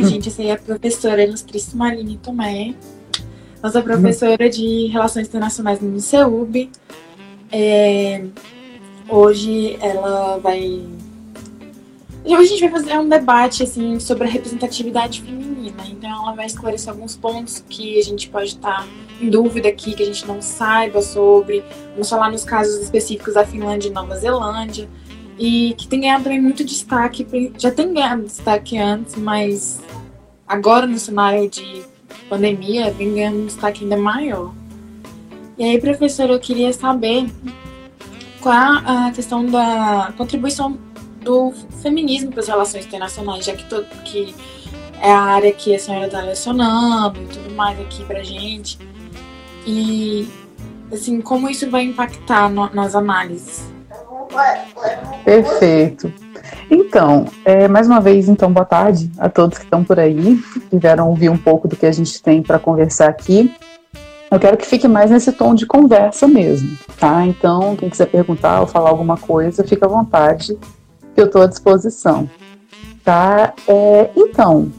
Então, gente, essa aí é a professora ilustríssima Aline Tomé, nossa professora de Relações Internacionais no ICEUB. É, hoje ela vai. Hoje a gente vai fazer um debate assim, sobre a representatividade feminina. Então ela vai esclarecer alguns pontos que a gente pode estar em dúvida aqui, que a gente não saiba sobre. Vamos falar nos casos específicos da Finlândia e Nova Zelândia. E que tem ganhado também muito destaque, já tem ganhado destaque antes, mas agora no cenário de pandemia vem ganhando um destaque ainda maior. E aí, professor, eu queria saber qual a questão da contribuição do feminismo para as relações internacionais, já que, todo, que é a área que a senhora está lecionando e tudo mais aqui para gente. E, assim, como isso vai impactar no, nas análises? Perfeito. Então, é, mais uma vez, então, boa tarde a todos que estão por aí, que vieram ouvir um pouco do que a gente tem para conversar aqui. Eu quero que fique mais nesse tom de conversa mesmo, tá? Então, quem quiser perguntar ou falar alguma coisa, fica à vontade, que eu estou à disposição, tá? É, então,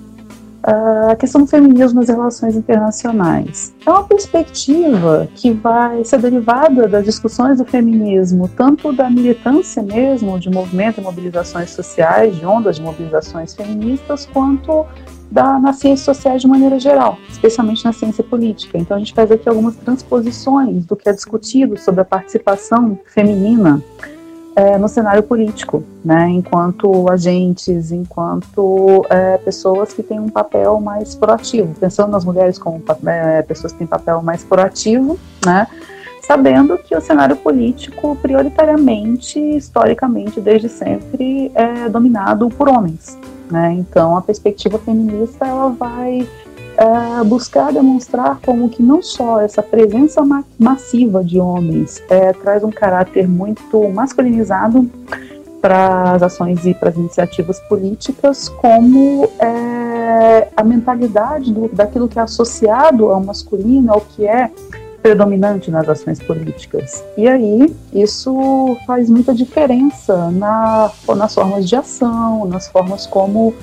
a questão do feminismo nas relações internacionais. É uma perspectiva que vai ser derivada das discussões do feminismo, tanto da militância mesmo, de movimento e mobilizações sociais, de ondas de mobilizações feministas, quanto da, nas ciências sociais de maneira geral, especialmente na ciência política. Então a gente faz aqui algumas transposições do que é discutido sobre a participação feminina é, no cenário político, né, enquanto agentes, enquanto é, pessoas que têm um papel mais proativo, pensando nas mulheres como é, pessoas que têm papel mais proativo, né, sabendo que o cenário político prioritariamente, historicamente, desde sempre, é dominado por homens, né? Então, a perspectiva feminista ela vai é, buscar demonstrar como que não só essa presença ma massiva de homens é, traz um caráter muito masculinizado para as ações e para as iniciativas políticas, como é, a mentalidade do, daquilo que é associado ao masculino, ao que é predominante nas ações políticas. E aí, isso faz muita diferença na, nas formas de ação, nas formas como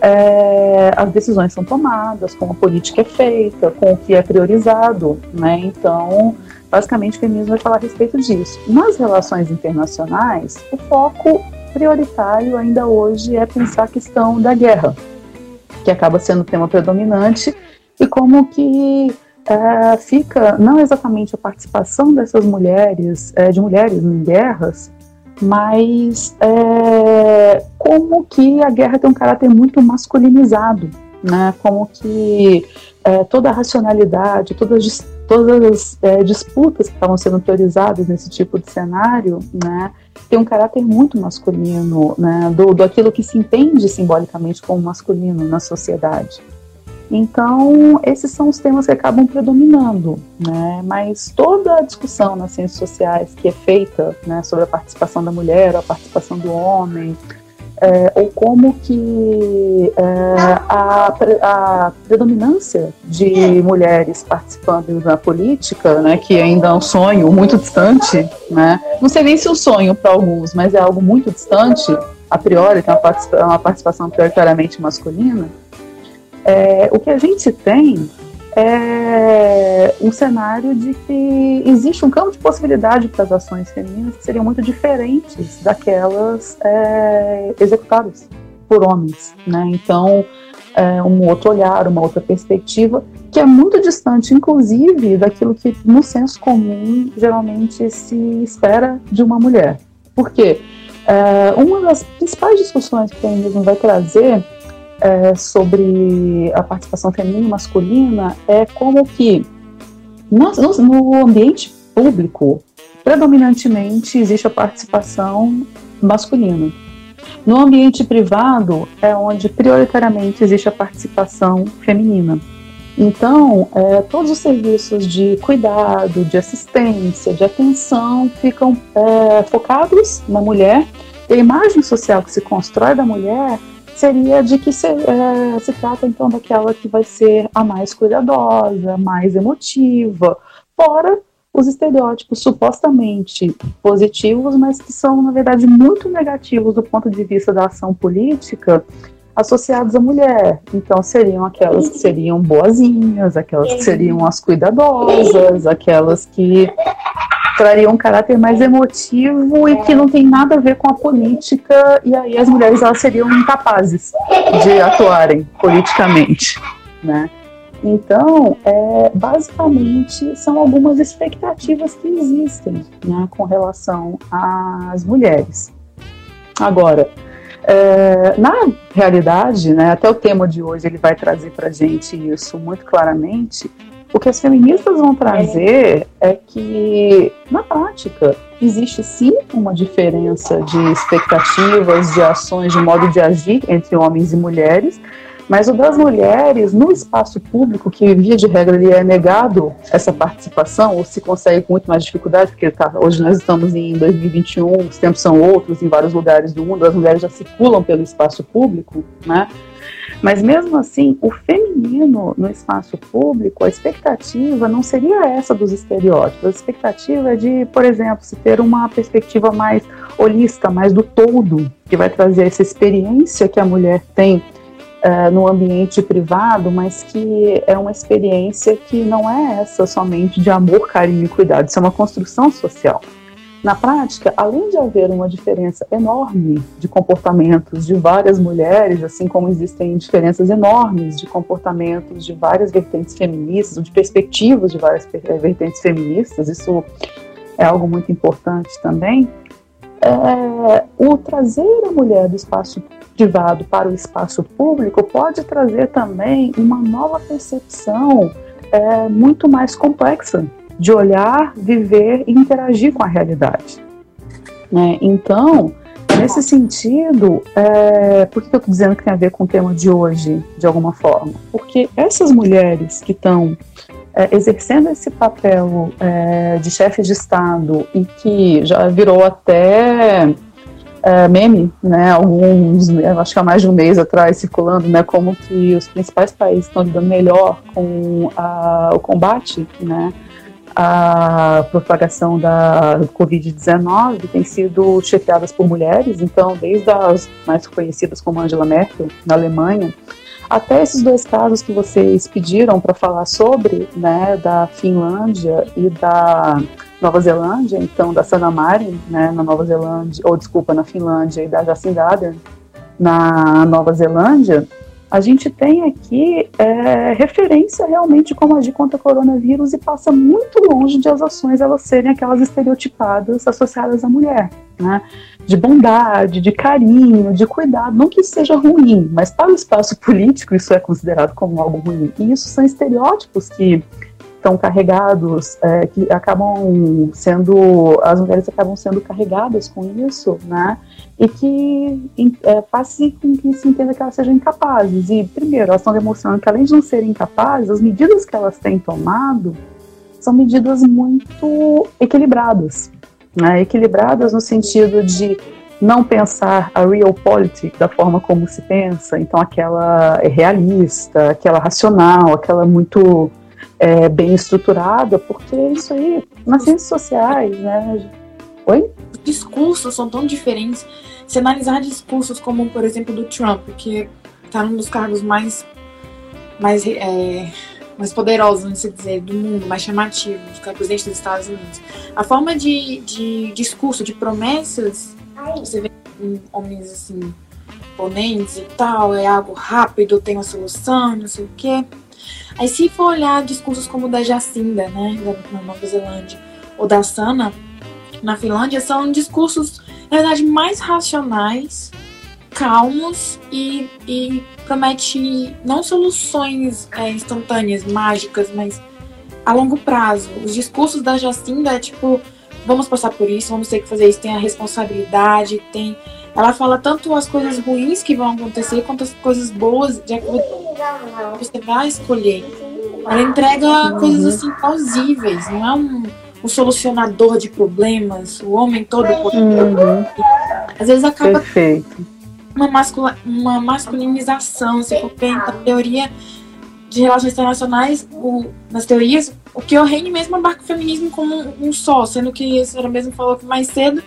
é, as decisões são tomadas, como a política é feita, com o que é priorizado. Né? Então, basicamente, o feminismo vai falar a respeito disso. Nas relações internacionais, o foco prioritário ainda hoje é pensar a questão da guerra, que acaba sendo o tema predominante, e como que é, fica não exatamente a participação dessas mulheres, é, de mulheres em guerras, mas é, como que a guerra tem um caráter muito masculinizado, né? Como que é, toda a racionalidade, todas, todas as é, disputas que estavam sendo priorizadas nesse tipo de cenário, né? Tem um caráter muito masculino, né? Do, do aquilo que se entende simbolicamente como masculino na sociedade. Então, esses são os temas que acabam predominando, né? Mas toda a discussão nas ciências sociais que é feita né, sobre a participação da mulher, a participação do homem, é, ou como que é, a, a, predominância de mulheres participando na política, né, que ainda é um sonho muito distante, né? Não sei nem se é um sonho para alguns, mas é algo muito distante, a priori, tem uma participação prioritariamente masculina é, o que a gente tem é um cenário de que existe um campo de possibilidade para as ações femininas que seriam muito diferentes daquelas é, executadas por homens, né? Então, é, um outro olhar, uma outra perspectiva que é muito distante, inclusive, daquilo que no senso comum geralmente se espera de uma mulher. Por quê? É, uma das principais discussões que o feminismo vai trazer é, sobre a participação feminina e masculina é como que no, no ambiente público, predominantemente existe a participação masculina. No ambiente privado é onde prioritariamente existe a participação feminina. Então, é, todos os serviços de cuidado, de assistência, de atenção ficam é, focados na mulher. E a imagem social que se constrói da mulher seria de que se, é, se trata então daquela que vai ser a mais cuidadosa, mais emotiva, fora os estereótipos supostamente positivos, mas que são, na verdade, muito negativos do ponto de vista da ação política, associados à mulher. Então seriam aquelas que seriam boazinhas, aquelas que seriam as cuidadosas, aquelas que trariam um caráter mais emotivo e que não tem nada a ver com a política, e aí as mulheres elas seriam incapazes de atuarem politicamente, né? Então, é, basicamente, são algumas expectativas que existem né, com relação às mulheres. Agora, é, na realidade, né, até o tema de hoje ele vai trazer para gente isso muito claramente. O que as feministas vão trazer é que, na prática, existe sim uma diferença de expectativas, de ações, de modo de agir entre homens e mulheres, mas o das mulheres, no espaço público, que via de regra ele é negado essa participação, ou se consegue com muito mais dificuldade, porque tá, hoje nós estamos em 2021, os tempos são outros em vários lugares do mundo, as mulheres já circulam pelo espaço público, né? Mas mesmo assim, o feminino no espaço público, a expectativa não seria essa dos estereótipos. A expectativa é de, por exemplo, se ter uma perspectiva mais holista, mais do todo, que vai trazer essa experiência que a mulher tem uh, no ambiente privado, mas que é uma experiência que não é essa somente de amor, carinho e cuidado, isso é uma construção social. Na prática, além de haver uma diferença enorme de comportamentos de várias mulheres, assim como existem diferenças enormes de comportamentos de várias vertentes feministas, ou de perspectivas de várias eh, vertentes feministas, isso é algo muito importante também. É, o trazer a mulher do espaço privado para o espaço público pode trazer também uma nova percepção é, muito mais complexa de olhar, viver e interagir com a realidade. Né? Então, nesse sentido, é, por que eu estou dizendo que tem a ver com o tema de hoje, de alguma forma? Porque essas mulheres que estão é, exercendo esse papel é, de chefe de Estado e que já virou até é, meme, né, alguns, acho que há mais de um mês atrás, circulando, né, como que os principais países estão lidando melhor com a, o combate, né, a propagação da Covid-19 tem sido chefiadas por mulheres, então, desde as mais conhecidas como Angela Merkel, na Alemanha, até esses dois casos que vocês pediram para falar sobre, né, da Finlândia e da Nova Zelândia, então da Sanna Marin, né, na Nova Zelândia, ou desculpa, na Finlândia e da Jacinda Ardern na Nova Zelândia, a gente tem aqui é, referência realmente como agir contra o coronavírus e passa muito longe de as ações elas serem aquelas estereotipadas associadas à mulher, né? De bondade, de carinho, de cuidado, não que isso seja ruim, mas para o espaço político isso é considerado como algo ruim. E isso são estereótipos que estão carregados, é, que acabam sendo, as mulheres acabam sendo carregadas com isso, né? E que é, com que se entenda que elas sejam incapazes. E, primeiro, elas estão demonstrando que, além de não serem incapazes, as medidas que elas têm tomado são medidas muito equilibradas, né? Equilibradas no sentido de não pensar a real politics da forma como se pensa, então aquela é realista, aquela racional, aquela muito é, bem estruturada, porque isso aí, nas ciências sociais, né? Oi? Os discursos são tão diferentes. Se analisar discursos como, por exemplo, do Trump, que está num dos cargos mais, mais, é, mais poderosos, vamos dizer, do mundo, mais chamativos, que é o presidente dos Estados Unidos. A forma de, de discurso, de promessas, você vê homens assim, ponentes e tal, é algo rápido, tem uma solução, não sei o quê Aí se for olhar discursos como o da Jacinda, né, na Nova Zelândia, ou da Sana, na Finlândia, são discursos, na verdade, mais racionais, calmos e, e promete não soluções é, instantâneas, mágicas, mas a longo prazo. Os discursos da Jacinda é tipo, vamos passar por isso, vamos ter que fazer isso, tem a responsabilidade, tem ela fala tanto as coisas ruins que vão acontecer quanto as coisas boas de com você vai escolher. Ela entrega coisas assim plausíveis, não é um, um solucionador de problemas, o homem todo uhum. Às vezes acaba Perfeito. Uma, mascula, uma masculinização, se for pensar teoria de relações internacionais, o, nas teorias, o que o Reine mesmo abarca o feminismo como um, um só, sendo que a senhora mesmo falou que mais cedo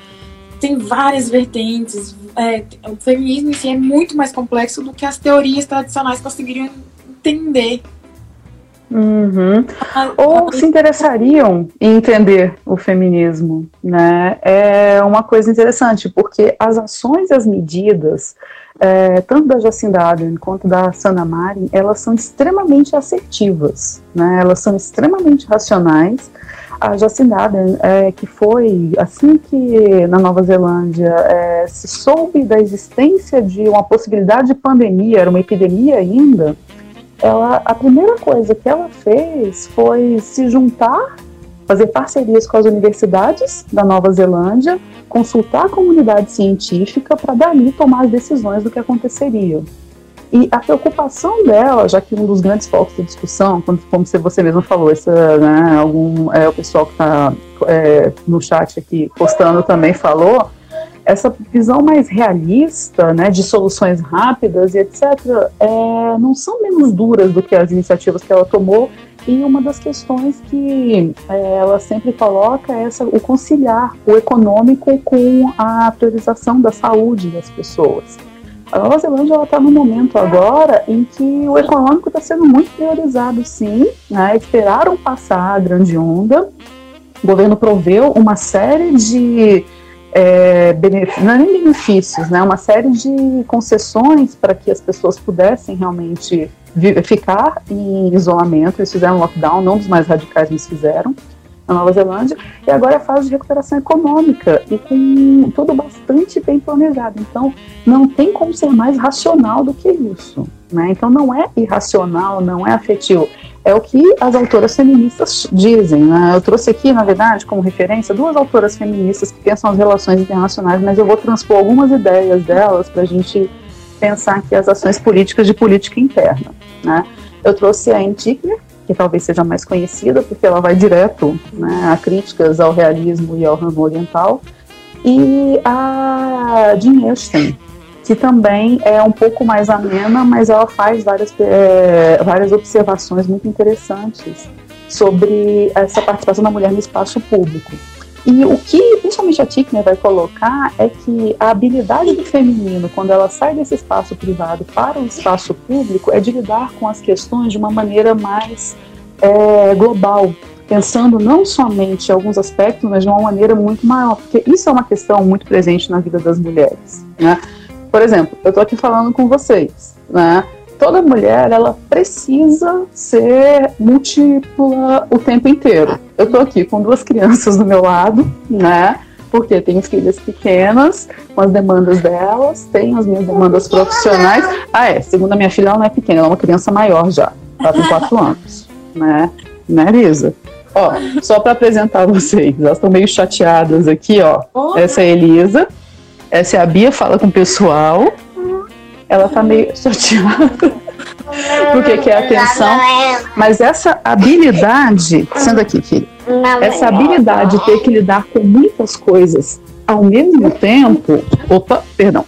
tem várias vertentes. É, o feminismo em si é muito mais complexo do que as teorias tradicionais conseguiriam entender. Uhum. Ou se interessariam em entender o feminismo, né? É uma coisa interessante, porque as ações e as medidas, é, tanto da Jacinda Ardern quanto da Sana Marin, elas são extremamente assertivas, né? Elas são extremamente racionais. A Jacinda Ardern, é, que foi assim que na Nova Zelândia é, se soube da existência de uma possibilidade de pandemia, era uma epidemia ainda, ela, a primeira coisa que ela fez foi se juntar, fazer parcerias com as universidades da Nova Zelândia, consultar a comunidade científica para dali tomar as decisões do que aconteceria. E a preocupação dela, já que um dos grandes focos da discussão, como, como você mesmo falou, essa, né, algum, é, o pessoal que está é, no chat aqui postando também falou, essa visão mais realista, né, de soluções rápidas e etc., é, não são menos duras do que as iniciativas que ela tomou. E uma das questões que é, ela sempre coloca é essa, o conciliar o econômico com a priorização da saúde das pessoas. A Nova Zelândia está no momento agora em que o econômico está sendo muito priorizado, sim. Né? Esperaram passar a grande onda. O governo proveu uma série de é, não é nem benefícios, né, uma série de concessões para que as pessoas pudessem realmente ficar em isolamento. Eles fizeram lockdown, não dos mais radicais, mas fizeram na Nova Zelândia, e agora é fase de recuperação econômica e com tudo bastante bem planejado. Então, não tem como ser mais racional do que isso. Né? Então, não é irracional, não é afetivo é o que as autoras feministas dizem. Né? Eu trouxe aqui, na verdade, como referência, duas autoras feministas que pensam as relações internacionais, mas eu vou transpor algumas ideias delas para a gente pensar aqui as ações políticas de política interna. Né? Eu trouxe a Anne Tickner, que talvez seja mais conhecida, porque ela vai direto né, a críticas ao realismo e ao ramo oriental, e a Jean Epstein, que também é um pouco mais amena, mas ela faz várias, é, várias observações muito interessantes sobre essa participação da mulher no espaço público. E o que principalmente a Tickner vai colocar é que a habilidade do feminino, quando ela sai desse espaço privado para o espaço público, é de lidar com as questões de uma maneira mais é, global, pensando não somente em alguns aspectos, mas de uma maneira muito maior, porque isso é uma questão muito presente na vida das mulheres. Né? Por exemplo, eu estou aqui falando com vocês, né? Toda mulher, ela precisa ser múltipla o tempo inteiro. Eu estou aqui com duas crianças do meu lado, né? Porque tenho filhas pequenas, com as demandas delas, tenho as minhas demandas profissionais. Ah, é, segundo a minha filha, ela não é pequena, ela é uma criança maior já. Ela tem quatro anos, né? Né, Lisa? Ó, só para apresentar vocês, elas estão meio chateadas aqui, ó. Essa é a Elisa, essa é a Bia, fala com o pessoal. Ela tá meio chateada. Porque quer atenção. Mas essa habilidade, sendo aqui, filho, essa habilidade de ter que lidar com muitas coisas ao mesmo tempo. Opa, perdão.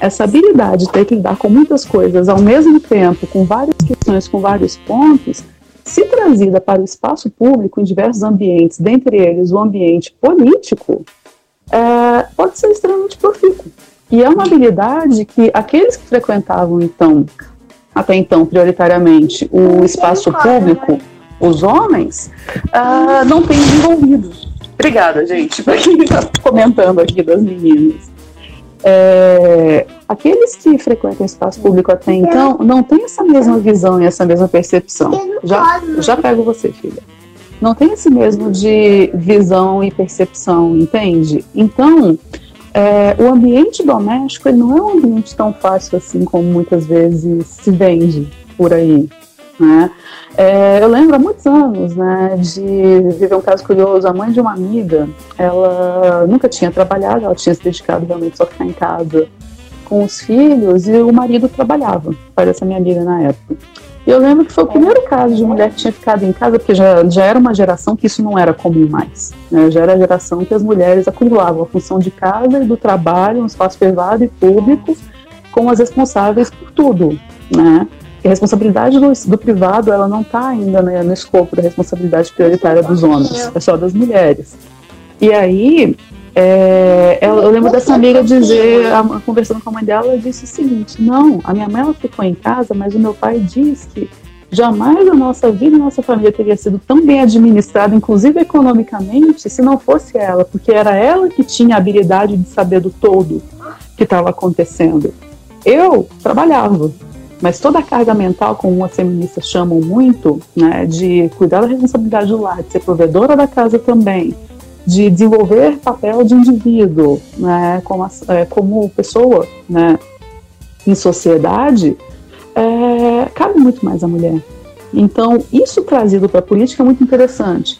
Essa habilidade de ter que lidar com muitas coisas ao mesmo tempo, com várias questões, com vários pontos, se trazida para o espaço público em diversos ambientes, dentre eles o ambiente político, é, pode ser extremamente profícuo. E é uma habilidade que aqueles que frequentavam, então, até então, prioritariamente, o espaço público, os homens, uh, não têm desenvolvido. Obrigada, gente, para quem está comentando aqui das meninas. É, aqueles que frequentam o espaço público até então não têm essa mesma visão e essa mesma percepção. Já, já pego você, filha não tem esse mesmo de visão e percepção, entende? Então, é, o ambiente doméstico não é um ambiente tão fácil assim como muitas vezes se vende por aí. Né? É, eu lembro há muitos anos né, de viver um caso curioso. A mãe de uma amiga, ela nunca tinha trabalhado, ela tinha se dedicado realmente só a ficar em casa com os filhos e o marido trabalhava para essa minha amiga na época. Eu lembro que foi o primeiro caso de mulher que tinha ficado em casa, porque já, já era uma geração que isso não era comum mais. Né? Já era a geração que as mulheres acumulavam a função de casa e do trabalho, um espaço privado e público, como as responsáveis por tudo. Né? E a responsabilidade do, do privado ela não está ainda né, no escopo da responsabilidade prioritária dos homens, é só das mulheres. E aí é, eu, eu, lembro dessa amiga dizer, conversando com a mãe dela, ela disse o seguinte: não, a minha mãe ela ficou em casa, mas o meu pai diz que jamais a nossa vida a nossa família teria sido tão bem administrada, inclusive economicamente, se não fosse ela, porque era ela que tinha a habilidade de saber do todo que estava acontecendo. Eu trabalhava, mas toda a carga mental, como as feministas chamam muito, né, de cuidar da responsabilidade do lar, de ser provedora da casa também, de desenvolver papel de indivíduo, né, como, é, como pessoa, né, em sociedade, é, cabe muito mais à mulher. Então, isso trazido para a política é muito interessante.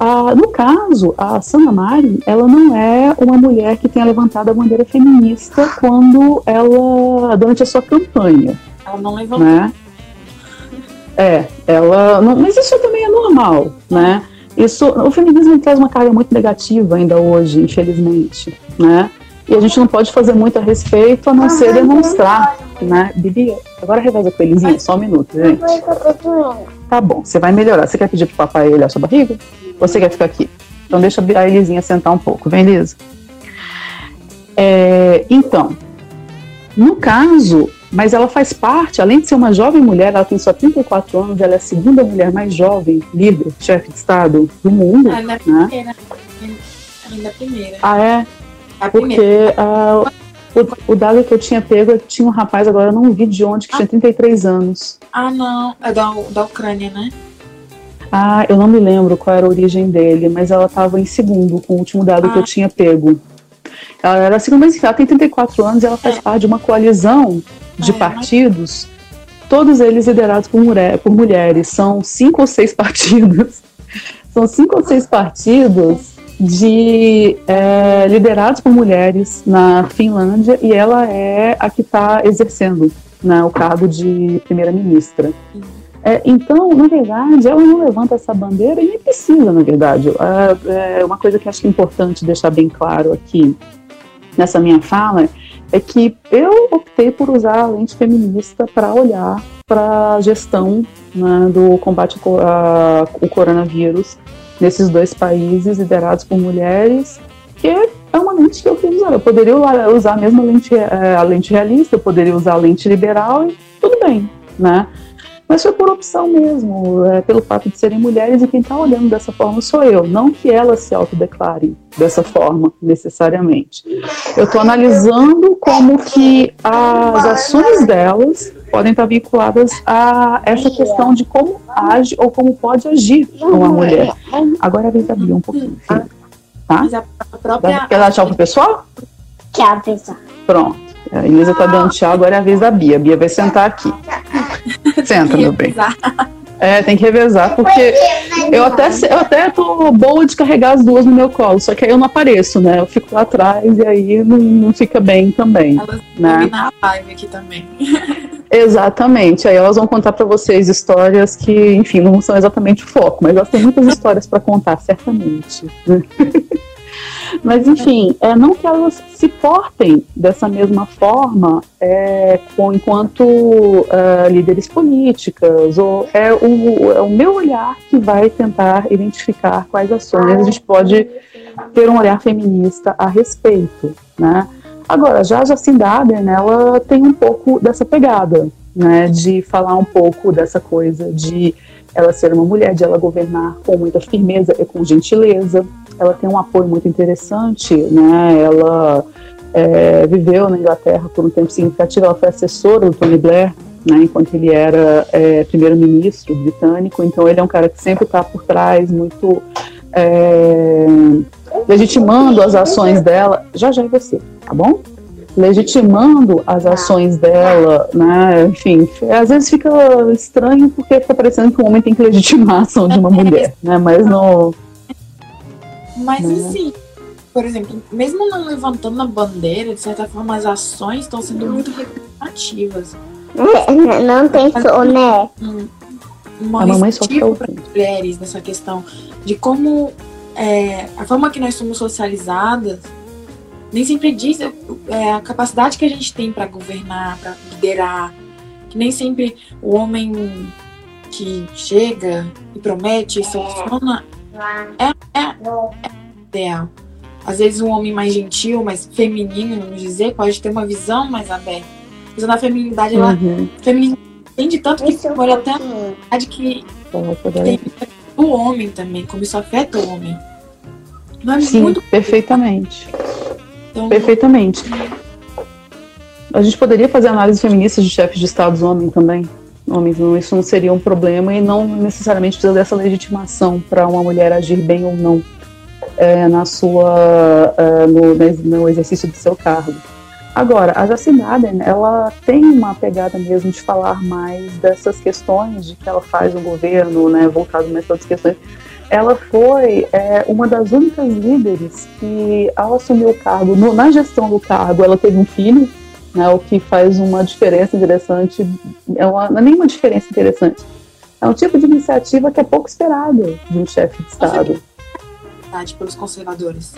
Ah, no caso, a Sana Mari, ela não é uma mulher que tenha levantado a bandeira feminista quando ela, durante a sua campanha. Ela não levantou. Né? É, ela, não, mas isso também é normal, né? Isso, o feminismo traz uma carga muito negativa ainda hoje, infelizmente, né? E a gente não pode fazer muito a respeito a não ser demonstrar, né? Bibi, agora reveza com ele, só um minuto, gente. Tá bom, você vai melhorar. Você quer pedir pro papai olhar sua barriga? Ou você quer ficar aqui? Então deixa a Elisinha sentar um pouco. Vem. É, então, no caso, mas ela faz parte, além de ser uma jovem mulher, ela tem só 34 anos, ela é a segunda mulher mais jovem, líder, chefe de Estado do mundo. Ainda né? primeira. Ainda primeira. Ah, é? A Porque uh, o, o, dado que eu tinha pego, eu tinha um rapaz, agora eu não vi de onde, que ah. tinha 33 anos. Ah, não. É da, da Ucrânia, né? Ah, eu não me lembro qual era a origem dele, mas ela estava em segundo, com o último dado ah. que eu ah. tinha pego. Ela era a segunda, mas ela tem 34 anos e ela faz é. parte de uma coalizão de partidos, todos eles liderados por, mulher, por mulheres. São cinco ou seis partidos. São cinco ou seis partidos de é, liderados por mulheres na Finlândia e ela é a que está exercendo né, o cargo de primeira-ministra. É, então, na verdade, ela não levanta essa bandeira e nem precisa, na verdade. É, é uma coisa que acho que é importante deixar bem claro aqui nessa minha fala é que eu optei por usar a lente feminista para olhar para a gestão né, do combate ao coronavírus nesses dois países liderados por mulheres, que é uma lente que eu quis usar. Eu poderia usar a mesma lente, é, a lente realista, eu poderia usar a lente liberal e tudo bem, né? Mas foi por opção mesmo, é, pelo fato de serem mulheres e quem está olhando dessa forma sou eu, não que elas se autodeclarem dessa forma necessariamente. Eu estou analisando como que as ações delas podem estar vinculadas a essa questão de como age ou como pode agir uma mulher. Agora a vez da Bia um pouquinho, filho. Tá? Quer dar tchau pro pessoal? Tchau, pessoal. Pronto. A Elisa tá dando tchau, agora é a vez da Bia. A Bia vai sentar aqui. Senta, meu bem. É, tem que revezar, porque eu até, eu até tô boa de carregar as duas no meu colo, só que aí eu não apareço, né? Eu fico lá atrás e aí não, não fica bem também. Elas né? na live aqui também. Exatamente. Aí elas vão contar para vocês histórias que, enfim, não são exatamente o foco, mas elas têm muitas histórias para contar, certamente. Mas, enfim, é, não que elas se portem dessa mesma forma é, com, enquanto uh, líderes políticas, ou é o, é o meu olhar que vai tentar identificar quais ações a gente pode ter um olhar feminista a respeito, né? Agora, já a Jacinda Ardern, ela tem um pouco dessa pegada, né, de falar um pouco dessa coisa de ela ser uma mulher, de ela governar com muita firmeza e com gentileza, ela tem um apoio muito interessante, né? Ela é, viveu na Inglaterra por um tempo significativo, ela foi assessora do Tony Blair, né, enquanto ele era é, primeiro-ministro britânico, então ele é um cara que sempre está por trás, muito é, legitimando as ações dela. Já já é você, tá bom? Legitimando as ações dela, né? Enfim, às vezes fica estranho porque fica parecendo que um homem tem que legitimar a ação de uma mulher, né? Mas no mas né? assim, por exemplo, mesmo não levantando a bandeira, de certa forma as ações estão sendo muito representativas. Não tem som, né? Uma a mamãe só para mulheres nessa questão de como é, a forma que nós somos socializadas nem sempre diz é, a capacidade que a gente tem para governar, para liderar, que nem sempre o homem que chega e promete e soluciona é, é, é ideal. às vezes um homem mais gentil, mais feminino, vamos dizer, pode ter uma visão mais aberta. Mas na feminilidade, ela Uhum. feminina entende tanto que Isso olha até a pouquinho. verdade que tem o homem também, como isso afeta o homem. Não é Sim, muito perfeitamente. então, Perfeitamente. A gente poderia fazer análise feminista de chefes de estados homem também. Homens, não, isso não seria um problema e não necessariamente precisa dessa legitimação para uma mulher agir bem ou não é, na sua, é, no, no exercício do seu cargo. Agora, a Jacinda ela tem uma pegada mesmo de falar mais dessas questões de que ela faz no governo, né, voltado mais para outras questões. Ela foi é, uma das únicas líderes que, ao assumir o cargo, no- na gestão do cargo, ela teve um filho, né, o que faz uma diferença interessante. É uma, não é nenhuma diferença interessante. É um tipo de iniciativa que é pouco esperada de um chefe de Estado. verdade pelos conservadores.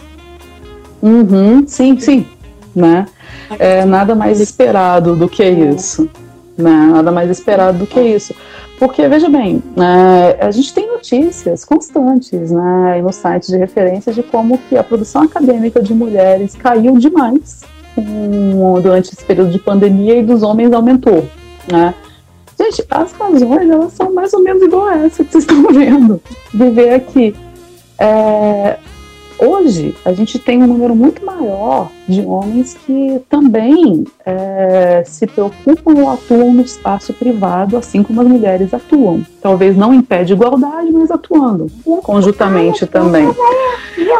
Uhum, sim, sim. Né? É nada mais esperado do que isso. Né? Nada mais esperado do que isso. Porque, veja bem, né, a gente tem notícias constantes né, nos sites de referência de como que a produção acadêmica de mulheres caiu demais com- durante esse período de pandemia e dos homens aumentou. Né? Gente, as razões elas são mais ou menos igual a essa que vocês estão vendo. Viver aqui. É, hoje a gente tem um número muito maior de homens que também é, se preocupam ou atuam no espaço privado, assim como as mulheres atuam. Talvez não em pé de igualdade, mas atuando conjuntamente também.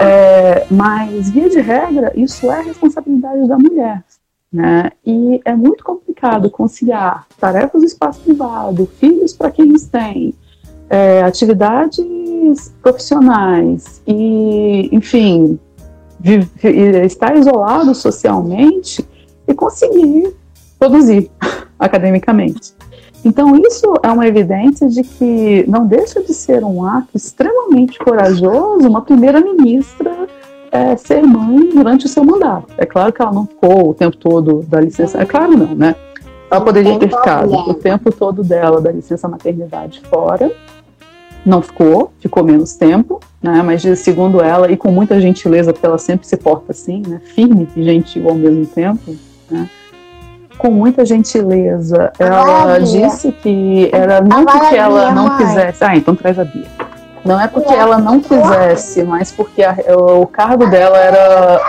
É, mas, via de regra, isso é responsabilidade da mulher. Né? E é muito complicado conciliar tarefas do espaço privado, filhos para quem eles têm, é, atividades profissionais e, enfim, estar isolado socialmente e conseguir produzir academicamente. Então, isso é uma evidência de que não deixa de ser um ato extremamente corajoso uma primeira-ministra é, ser mãe durante o seu mandato. É claro que ela não ficou o tempo todo da licença. É claro, não, né? Ela poderia ter ficado o tempo todo dela da licença maternidade fora. Não ficou, ficou menos tempo, né? Mas segundo ela, e com muita gentileza, porque ela sempre se porta assim, né? Firme e gentil ao mesmo tempo, né? Com muita gentileza, ela Bia. disse que era não porque ela Bia, não mãe. quisesse. Ah, então traz a Bia. Não é porque ela não quisesse, mas porque a- o cargo dela era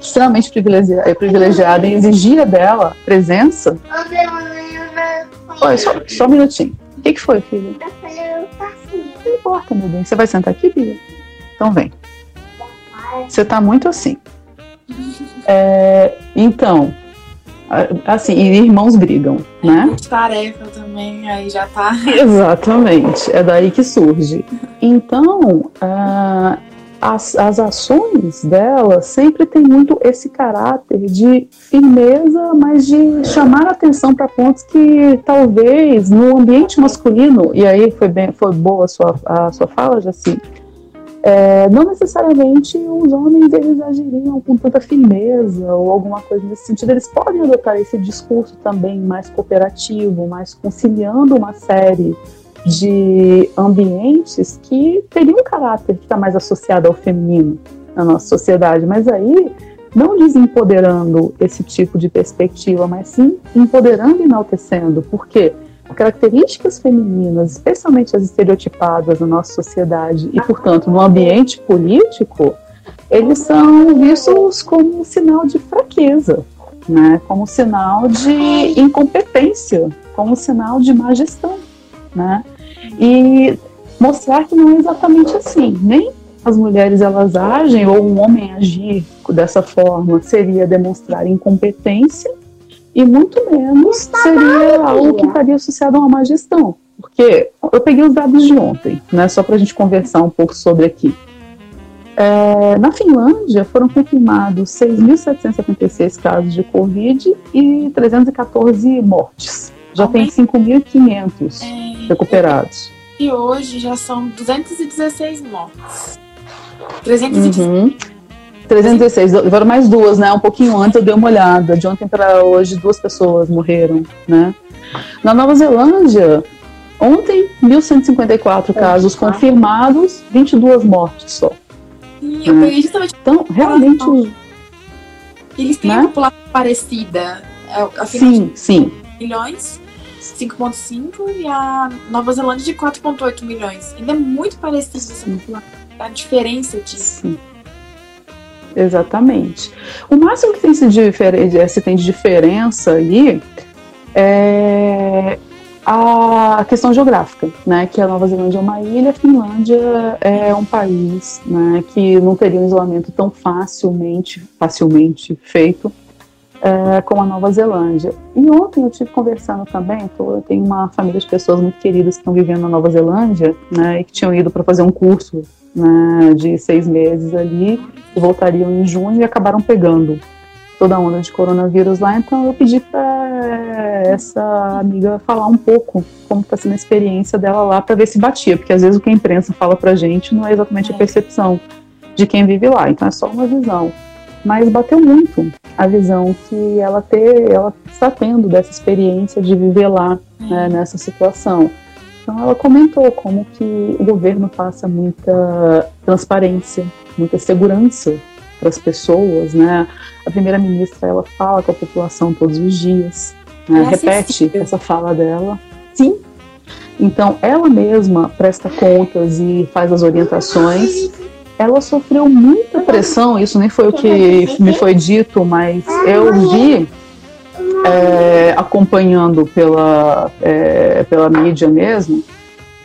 extremamente eh, privilegiado e exigia dela presença. Olha, só, só um minutinho. O que, que foi, filho? Não importa, meu bem. Você vai sentar aqui, Bia? Então vem. Você tá muito assim. É, então, assim, e irmãos brigam, né? Tarefa também, aí já tá. Exatamente, é daí que surge. Então, ah, as, as ações dela sempre tem muito esse caráter de firmeza, mas de chamar atenção para pontos que talvez no ambiente masculino, e aí foi, bem, foi boa a sua, a sua fala, Jaci, é, não necessariamente os homens eles agiriam com tanta firmeza ou alguma coisa nesse sentido. Eles podem adotar esse discurso também mais cooperativo, mais conciliando uma série de ambientes que teriam um caráter que está mais associado ao feminino na nossa sociedade, mas aí não desempoderando esse tipo de perspectiva, mas sim empoderando e enaltecendo, porque características femininas, especialmente as estereotipadas na nossa sociedade e, portanto, no ambiente político, eles são vistos como um sinal de fraqueza, né? como um sinal de incompetência, como um sinal de má gestão. Né? E mostrar que não é exatamente assim. Nem as mulheres elas agem ou um homem agir dessa forma seria demonstrar incompetência e muito menos seria algo que estaria associado a uma má gestão. Porque eu peguei os dados de ontem, né, só para a gente conversar um pouco sobre aqui. É, na Finlândia foram confirmados 6.776 casos de Covid e 314 mortes. Já tem 5.500 É, recuperados. e hoje já são 216 mortes. 316. Uhum. 316, agora mais duas, né? Um pouquinho antes eu dei uma olhada. De ontem para hoje, duas pessoas morreram, né? Na Nova Zelândia, ontem, 1.154 casos confirmados, 22 mortes só. E eu Né? peguei justamente Então, realmente. eles têm Né? uma população parecida. É, Sim, sim. milhões, 5,5 e a Nova Zelândia de 4,8 milhões. Ainda é muito parecido essa Sim. população. A diferença disso. Sim. Exatamente. O máximo que tem se, difer- se tem de diferença aí é a questão geográfica, né? Que a Nova Zelândia é uma ilha, a Finlândia é um país, né? Que não teria um isolamento tão facilmente, facilmente feito é, como a Nova Zelândia. E ontem eu estive conversando também, eu tenho uma família de pessoas muito queridas que estão vivendo na Nova Zelândia, né? E que tinham ido para fazer um curso né, de seis meses ali, e voltariam em junho e acabaram pegando toda a onda de coronavírus lá. Então eu pedi para essa amiga falar um pouco como está sendo a experiência dela lá para ver se batia, porque às vezes o que a imprensa fala para gente não é exatamente a É. percepção de quem vive lá, então é só uma visão. Mas bateu muito a visão que ela ter, ela está tendo dessa experiência de viver lá né, nessa situação. Então ela comentou como que o governo passa muita transparência, muita segurança para as pessoas, né? A primeira ministra ela fala com a população todos os dias, né? É repete essa fala dela. Sim. Então ela mesma presta contas e faz as orientações. Ela sofreu muita pressão, isso nem foi o que me foi dito, mas eu vi é, acompanhando pela, é, pela mídia mesmo,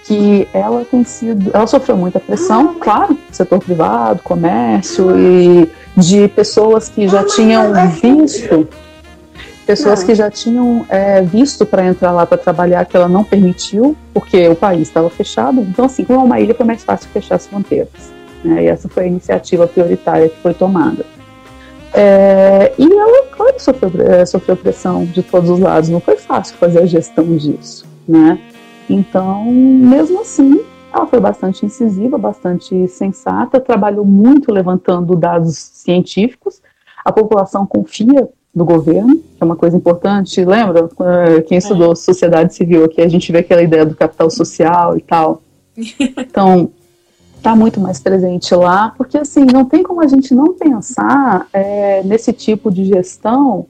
que ela tem sido, ela sofreu muita pressão, claro, setor privado, comércio e de pessoas que já tinham visto, pessoas que já tinham é, visto para entrar lá para trabalhar que ela não permitiu, porque o país estava fechado. Então, assim, como é uma ilha, foi mais fácil fechar as fronteiras. Né? E essa foi a iniciativa prioritária que foi tomada. É, e ela, claro, sofreu, é, sofreu pressão de todos os lados. Não foi fácil fazer a gestão disso, né? Então, mesmo assim, ela foi bastante incisiva, bastante sensata, trabalhou muito levantando dados científicos. A população confia no governo, que é uma coisa importante. Lembra? Eh, Quem estudou sociedade civil aqui, a gente vê aquela ideia do capital social e tal. Então, está muito mais presente lá, porque assim, não tem como a gente não pensar é, nesse tipo de gestão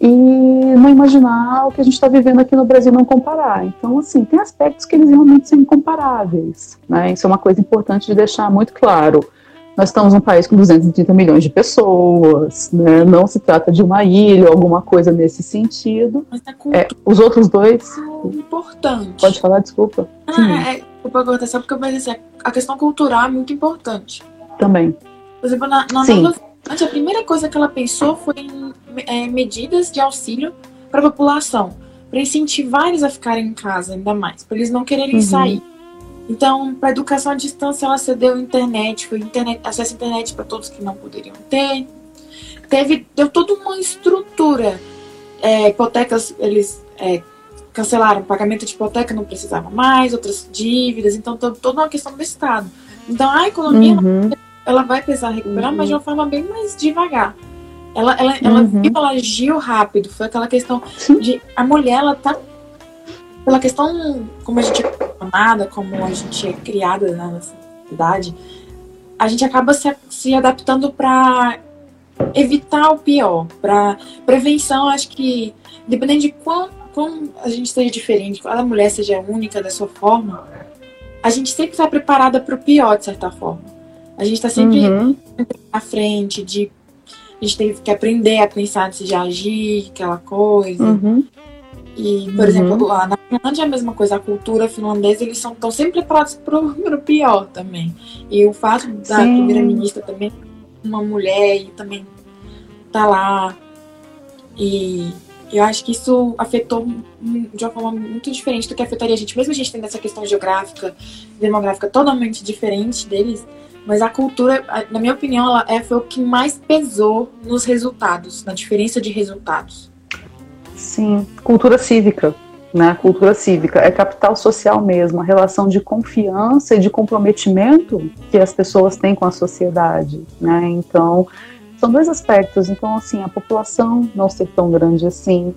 e não imaginar o que a gente está vivendo aqui no Brasil não comparar. Então, assim, tem aspectos que eles realmente são incomparáveis, né? Isso é uma coisa importante de deixar muito claro. Nós estamos num país com 230 milhões de pessoas, né? não se trata de uma ilha ou alguma coisa nesse sentido. Mas é É, os outros dois, muito importante. pode falar, desculpa, Sim. Ah, é, cortar só porque eu pensei assim, a questão cultural é muito importante. também. Por exemplo, na, na a primeira coisa que ela pensou foi em é, medidas de auxílio para a população, para incentivar eles a ficarem em casa ainda mais, para eles não quererem Uhum. sair. Então, para educação à distância, ela cedeu internet, foi internet, acesso à internet para todos que não poderiam ter. Teve, deu toda uma estrutura. É, hipotecas, eles é, cancelaram o pagamento de hipoteca, não precisava mais, outras dívidas, então to- toda uma questão do Estado. Então, a economia Uhum, ela vai precisar recuperar, Uhum. mas de uma forma bem mais devagar. Ela, ela, ela, Uhum. ela agiu rápido. Foi aquela questão Sim. de a mulher, ela tá. Pela questão, como a gente é formada, como a gente é criada na nossa cidade, a gente acaba se, se adaptando para evitar o pior. Para prevenção, acho que, dependendo de quão, quão a gente seja diferente, cada mulher seja única da sua forma, a gente sempre está preparada para o pior, de certa forma. A gente está sempre uhum, à frente de a gente teve que aprender a pensar antes de agir, aquela coisa. uhum. E, por Uhum. exemplo, lá na Finlândia é a mesma coisa, a cultura finlandesa, eles estão sempre preparados pro, pro pior também. E o fato da primeira-ministra também uma mulher e também tá lá. E eu acho que isso afetou de uma forma muito diferente do que afetaria a gente, mesmo a gente tendo essa questão geográfica, demográfica totalmente diferente deles. Mas a cultura, na minha opinião, ela é, foi o que mais pesou nos resultados, na diferença de resultados. Sim, cultura cívica, né? Cultura cívica é capital social mesmo, a relação de confiança e de comprometimento que as pessoas têm com a sociedade, né? Então, são dois aspectos. Então, assim, a população não ser tão grande assim,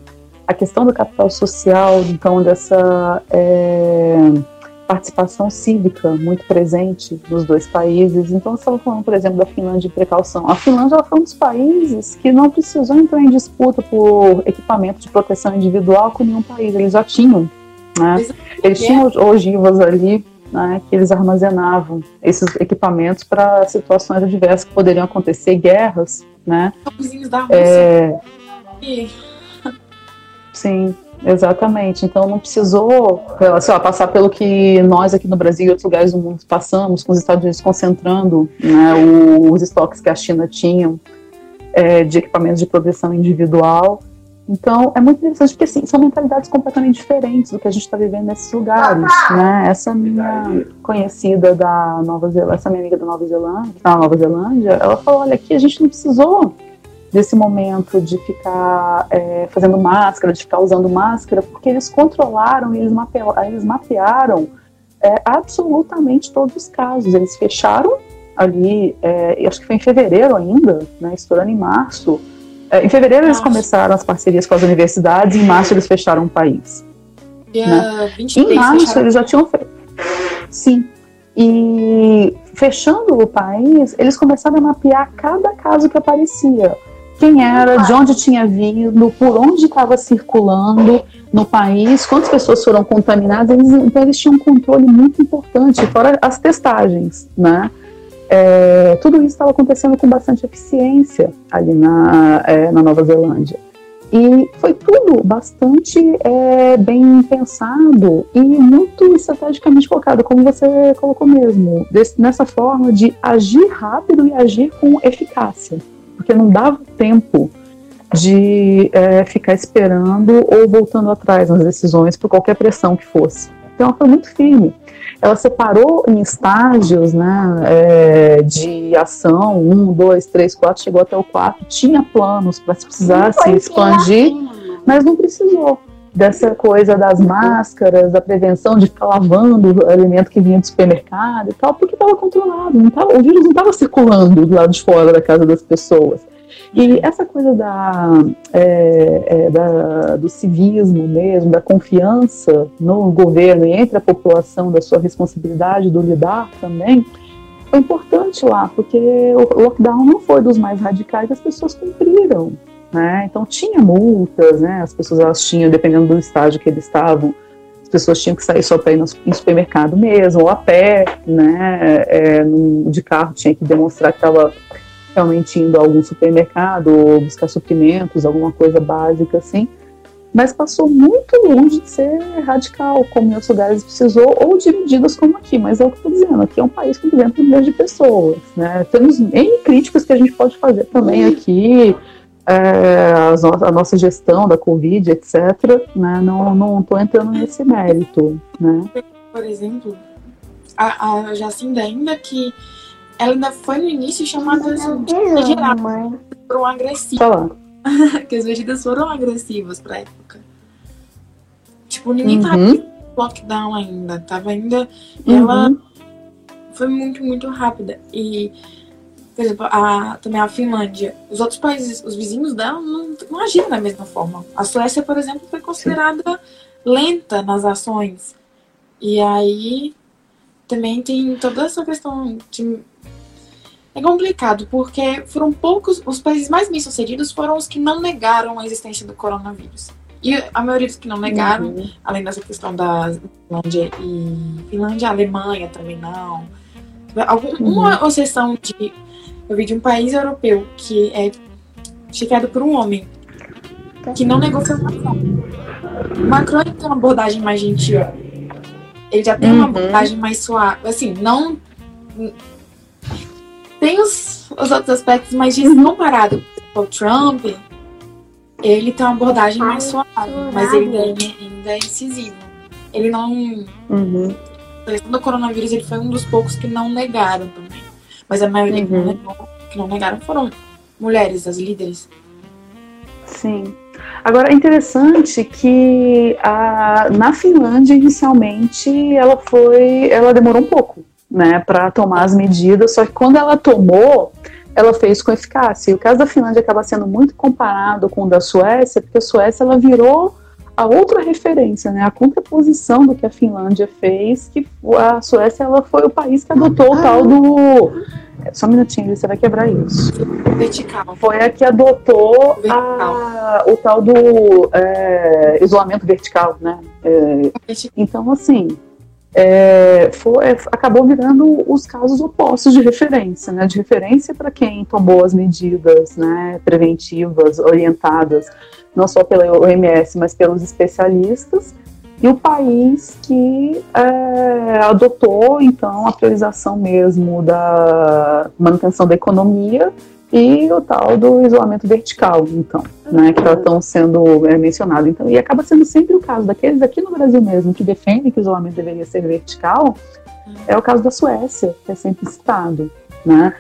a questão do capital social, então dessa é, participação cívica muito presente nos dois países. Então, você estava falando, por exemplo, da Finlândia de precaução. A Finlândia ela foi um dos países que não precisou entrar em disputa por equipamento de proteção individual com nenhum país. Eles já tinham. Né? Eles tinham ogivas ali né, que eles armazenavam esses equipamentos para situações adversas que poderiam acontecer, guerras. Né? Vizinhos da Rússia. É... Sim. Exatamente. Então não precisou sei lá, passar pelo que nós aqui no Brasil e outros lugares do mundo passamos, com os Estados Unidos concentrando né, os estoques que a China tinha é, de equipamentos de proteção individual. Então é muito interessante porque assim, são mentalidades completamente diferentes do que a gente está vivendo nesses lugares. Né? Essa minha conhecida da Nova Zelândia, essa minha amiga da Nova Zelândia, da Nova Zelândia, ela falou: olha, aqui a gente não precisou desse momento de ficar é, fazendo máscara, de ficar usando máscara, porque eles controlaram, eles, eles mapearam é, absolutamente todos os casos. Eles fecharam ali, é, acho que foi em fevereiro ainda, né, estourando em março. É, em fevereiro eles começaram as parcerias com as universidades, em março eles fecharam o país. Né? Em março eles já tinham feito. Sim. E fechando o país, eles começaram a mapear cada caso que aparecia quem era, de onde tinha vindo, por onde estava circulando no país, quantas pessoas foram contaminadas. Eles, então, eles tinham um controle muito importante, fora as testagens, né? É, tudo isso estava acontecendo com bastante eficiência ali na, é, na Nova Zelândia. E foi tudo bastante é, bem pensado e muito estrategicamente colocado, como você colocou mesmo, desse, nessa forma de agir rápido e agir com eficácia porque não dava tempo de é, ficar esperando ou voltando atrás nas decisões por qualquer pressão que fosse. Então foi muito firme. Ela separou em estágios né, é, de ação, um, dois, três, quatro, chegou até o quatro, tinha planos para se precisar se expandir, mas não precisou dessa coisa das máscaras, da prevenção de ficar lavando o alimento que vinha do supermercado e tal, porque estava controlado, não tava, o vírus não estava circulando do lado de fora da casa das pessoas. E essa coisa da, é, é, da, do civismo mesmo, da confiança no governo e entre a população, da sua responsabilidade do lidar também, foi importante lá, porque o lockdown não foi dos mais radicais, as pessoas cumpriram. Né? Então tinha multas, né? As pessoas elas tinham, dependendo do estágio que eles estavam, as pessoas tinham que sair só para ir no, supermercado mesmo, ou a pé, né? É, no, de carro tinha que demonstrar que estava realmente indo a algum supermercado ou buscar suprimentos, alguma coisa básica assim. Mas passou muito longe de ser radical, como em outros lugares precisou, ou de medidas como aqui. Mas é o que eu estou dizendo, aqui é um país com 200 milhões de pessoas. Né? Temos N críticas que a gente pode fazer também aqui, é, a, nossa gestão da Covid, etc., né, não estou entrando nesse mérito. Né? Por exemplo, a, a Jacinda, ainda que ela ainda foi no início chamada de geral, foram agressivas. que as medidas foram agressivas pra época. Tipo, ninguém uhum. tava em lockdown ainda, tava ainda. Uhum. Ela foi muito, muito rápida. E por exemplo, a, também a Finlândia, os outros países, os vizinhos dela não, não agiram da mesma forma. A Suécia, por exemplo, foi considerada Sim. lenta nas ações. E aí também tem toda essa questão de. É complicado, porque foram poucos. Os países mais bem-sucedidos foram os que não negaram a existência do coronavírus. E a maioria dos que não negaram, uhum. além dessa questão da Finlândia e Finlândia, Alemanha também não. Algum, uhum. Uma exceção de eu vi de um país europeu que é chefiado por um homem que não negociou Macron. O Macron tem uma abordagem mais gentil. Ele já tem uhum. uma abordagem mais suave. Assim, não. Tem os, os outros aspectos, mas comparado com o Trump, ele tem uma abordagem mais suave, mas ele ainda, ainda é incisivo. Ele não. Uhum. Do coronavírus, ele foi um dos poucos que não negaram também. Mas a maioria uhum. que, não negou, que não negaram foram mulheres, as líderes. Sim. Agora é interessante que a, na Finlândia inicialmente ela foi, ela demorou um pouco, né, para tomar as medidas. Só que quando ela tomou, ela fez com eficácia. E o caso da Finlândia acaba sendo muito comparado com o da Suécia, porque a Suécia ela virou a outra referência, né, a contraposição do que a Finlândia fez, que a Suécia ela foi o país que adotou o tal do. Só um minutinho, você vai quebrar isso. Vertical. Foi a que adotou a, o tal do é, isolamento vertical, né? É, então, assim, é, foi, acabou virando os casos opostos de referência, né? De referência para quem tomou as medidas né, preventivas, orientadas, não só pela OMS, mas pelos especialistas, e o país que é, adotou, então, a priorização mesmo da manutenção da economia e o tal do isolamento vertical, então, né, que estão sendo é, mencionado. Então, e acaba sendo sempre o caso daqueles aqui no Brasil mesmo que defendem que o isolamento deveria ser vertical, é o caso da Suécia, que é sempre citado, né?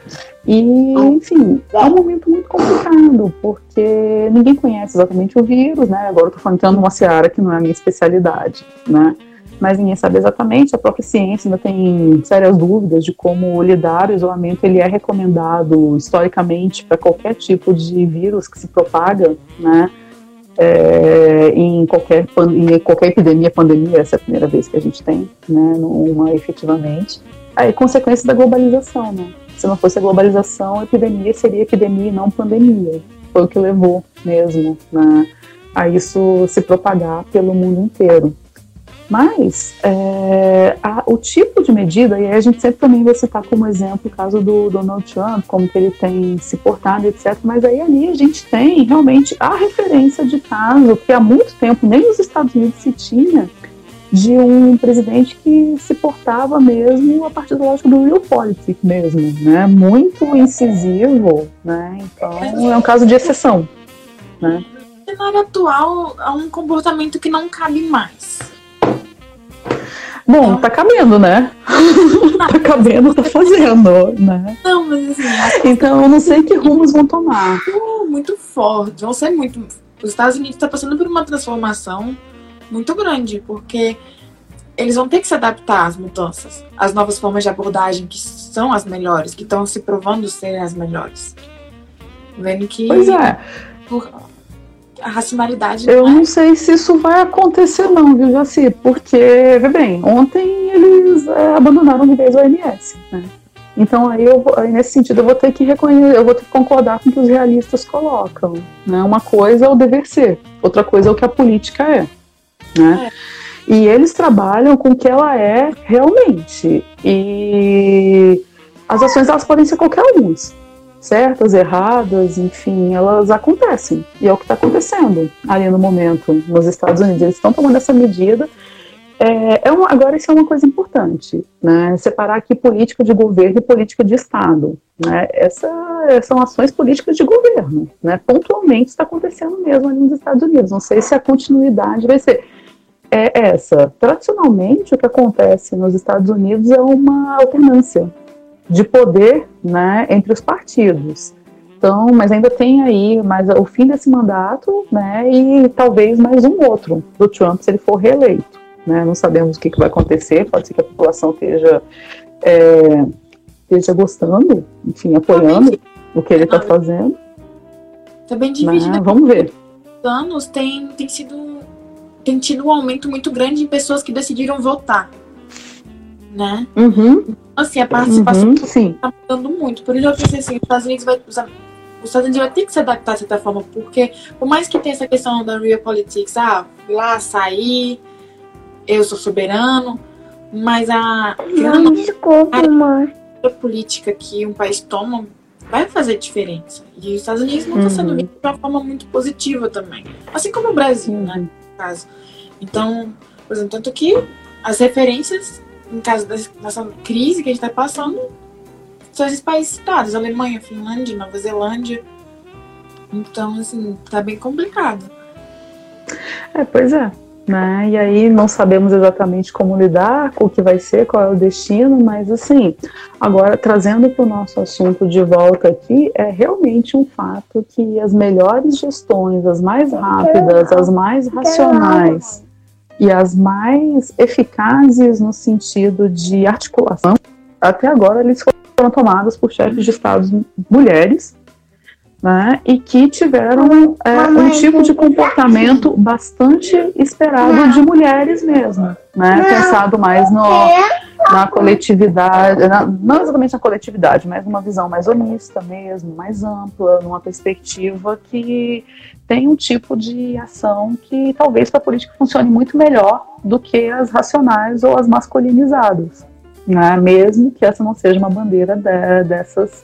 E, enfim, é um momento muito complicado, porque ninguém conhece exatamente o vírus, né? Agora eu tô falando numa seara que não é a minha especialidade, né? Mas ninguém sabe exatamente, a própria ciência ainda tem sérias dúvidas de como lidar. O isolamento ele é recomendado historicamente para qualquer tipo de vírus que se propaga, né? É, em, qualquer, em qualquer epidemia, pandemia, essa é a primeira vez que a gente tem, né? Uma efetivamente. Aí, consequência da globalização, né? Se não fosse a globalização, a epidemia seria epidemia e não pandemia. Foi o que levou mesmo né, a isso se propagar pelo mundo inteiro. Mas é, a, o tipo de medida, e aí a gente sempre também vai citar como exemplo o caso do Donald Trump, como que ele tem se portado, etc. Mas aí ali a gente tem realmente a referência de caso que há muito tempo nem nos Estados Unidos se tinha, de um presidente que se portava mesmo a partir da lógica do real politics mesmo, né? Muito incisivo, né? Então é um caso de exceção, né? No cenário atual é um comportamento que não cabe mais. Bom, tá cabendo, né? tá cabendo, tá fazendo, né? Não, mas assim. Então eu não sei que rumos vão tomar. Muito, muito forte. Vão ser muito. Os Estados Unidos estão passando por uma transformação muito grande, porque eles vão ter que se adaptar às mudanças, às novas formas de abordagem que são as melhores, que estão se provando ser as melhores. Vendo que. Pois é. Por, a racionalidade. Eu não, é... não sei se isso vai acontecer, não, viu, Jaci? Porque, vê bem, ontem eles é, abandonaram de vez o OMS, né? Então aí, eu, nesse sentido eu vou ter que reconhecer, eu vou ter que concordar com o que os realistas colocam. Né? Uma coisa é o dever ser, outra coisa é o que a política é. Né? É. E eles trabalham com o que ela é realmente. E as ações elas podem ser qualquer uma. Certas, erradas, enfim, elas acontecem. E é o que está acontecendo ali no momento nos Estados Unidos. Eles estão tomando essa medida. É, é uma, agora, isso é uma coisa importante, né? Separar aqui política de governo e política de Estado. Né? Essa, são ações políticas de governo. Né? Pontualmente está acontecendo mesmo ali nos Estados Unidos. Não sei se a continuidade vai ser é essa. Tradicionalmente, o que acontece nos Estados Unidos é uma alternância de poder né, entre os partidos. Então, mas ainda tem aí mais o fim desse mandato, né, e talvez mais um outro do Trump se ele for reeleito. Né? Não sabemos o que, que vai acontecer. Pode ser que a população esteja é, esteja gostando, enfim, apoiando o que ele está fazendo. Está bem dividido. Vamos ver. Anos tem, tem sido tem tido um aumento muito grande em pessoas que decidiram votar, né? Uhum. Assim, a participação uhum, sim. tá mudando muito. Por isso eu pensei assim, os Estados Unidos vai os Estados Unidos vai ter que se adaptar de certa forma, porque por mais que tenha essa questão da real politics, ah, lá, sair, eu sou soberano, mas a, Não, desculpa, a política que um país toma vai fazer diferença. E os Estados Unidos não está Uhum. sendo visto de uma forma muito positiva também. Assim como o Brasil, né? Uhum. No caso. Então, por exemplo, tanto que as referências, em caso dessa crise que a gente está passando, são esses países citados, Alemanha, Finlândia, Nova Zelândia. Então, assim, tá bem complicado. É, pois é. Né? E aí não sabemos exatamente como lidar, com o que vai ser, qual é o destino, mas assim, agora trazendo para o nosso assunto de volta aqui, é realmente um fato que as melhores gestões, as mais rápidas, as mais racionais e as mais eficazes no sentido de articulação, até agora eles foram tomadas por chefes de estados mulheres, né, e que tiveram é, um tipo de comportamento bastante esperado de mulheres mesmo, né, pensado mais no, na coletividade, na, não exatamente na coletividade, mas numa visão mais honesta mesmo, mais ampla, numa perspectiva que tem um tipo de ação que talvez para a política funcione muito melhor do que as racionais ou as masculinizadas, né, mesmo que essa não seja uma bandeira de, dessas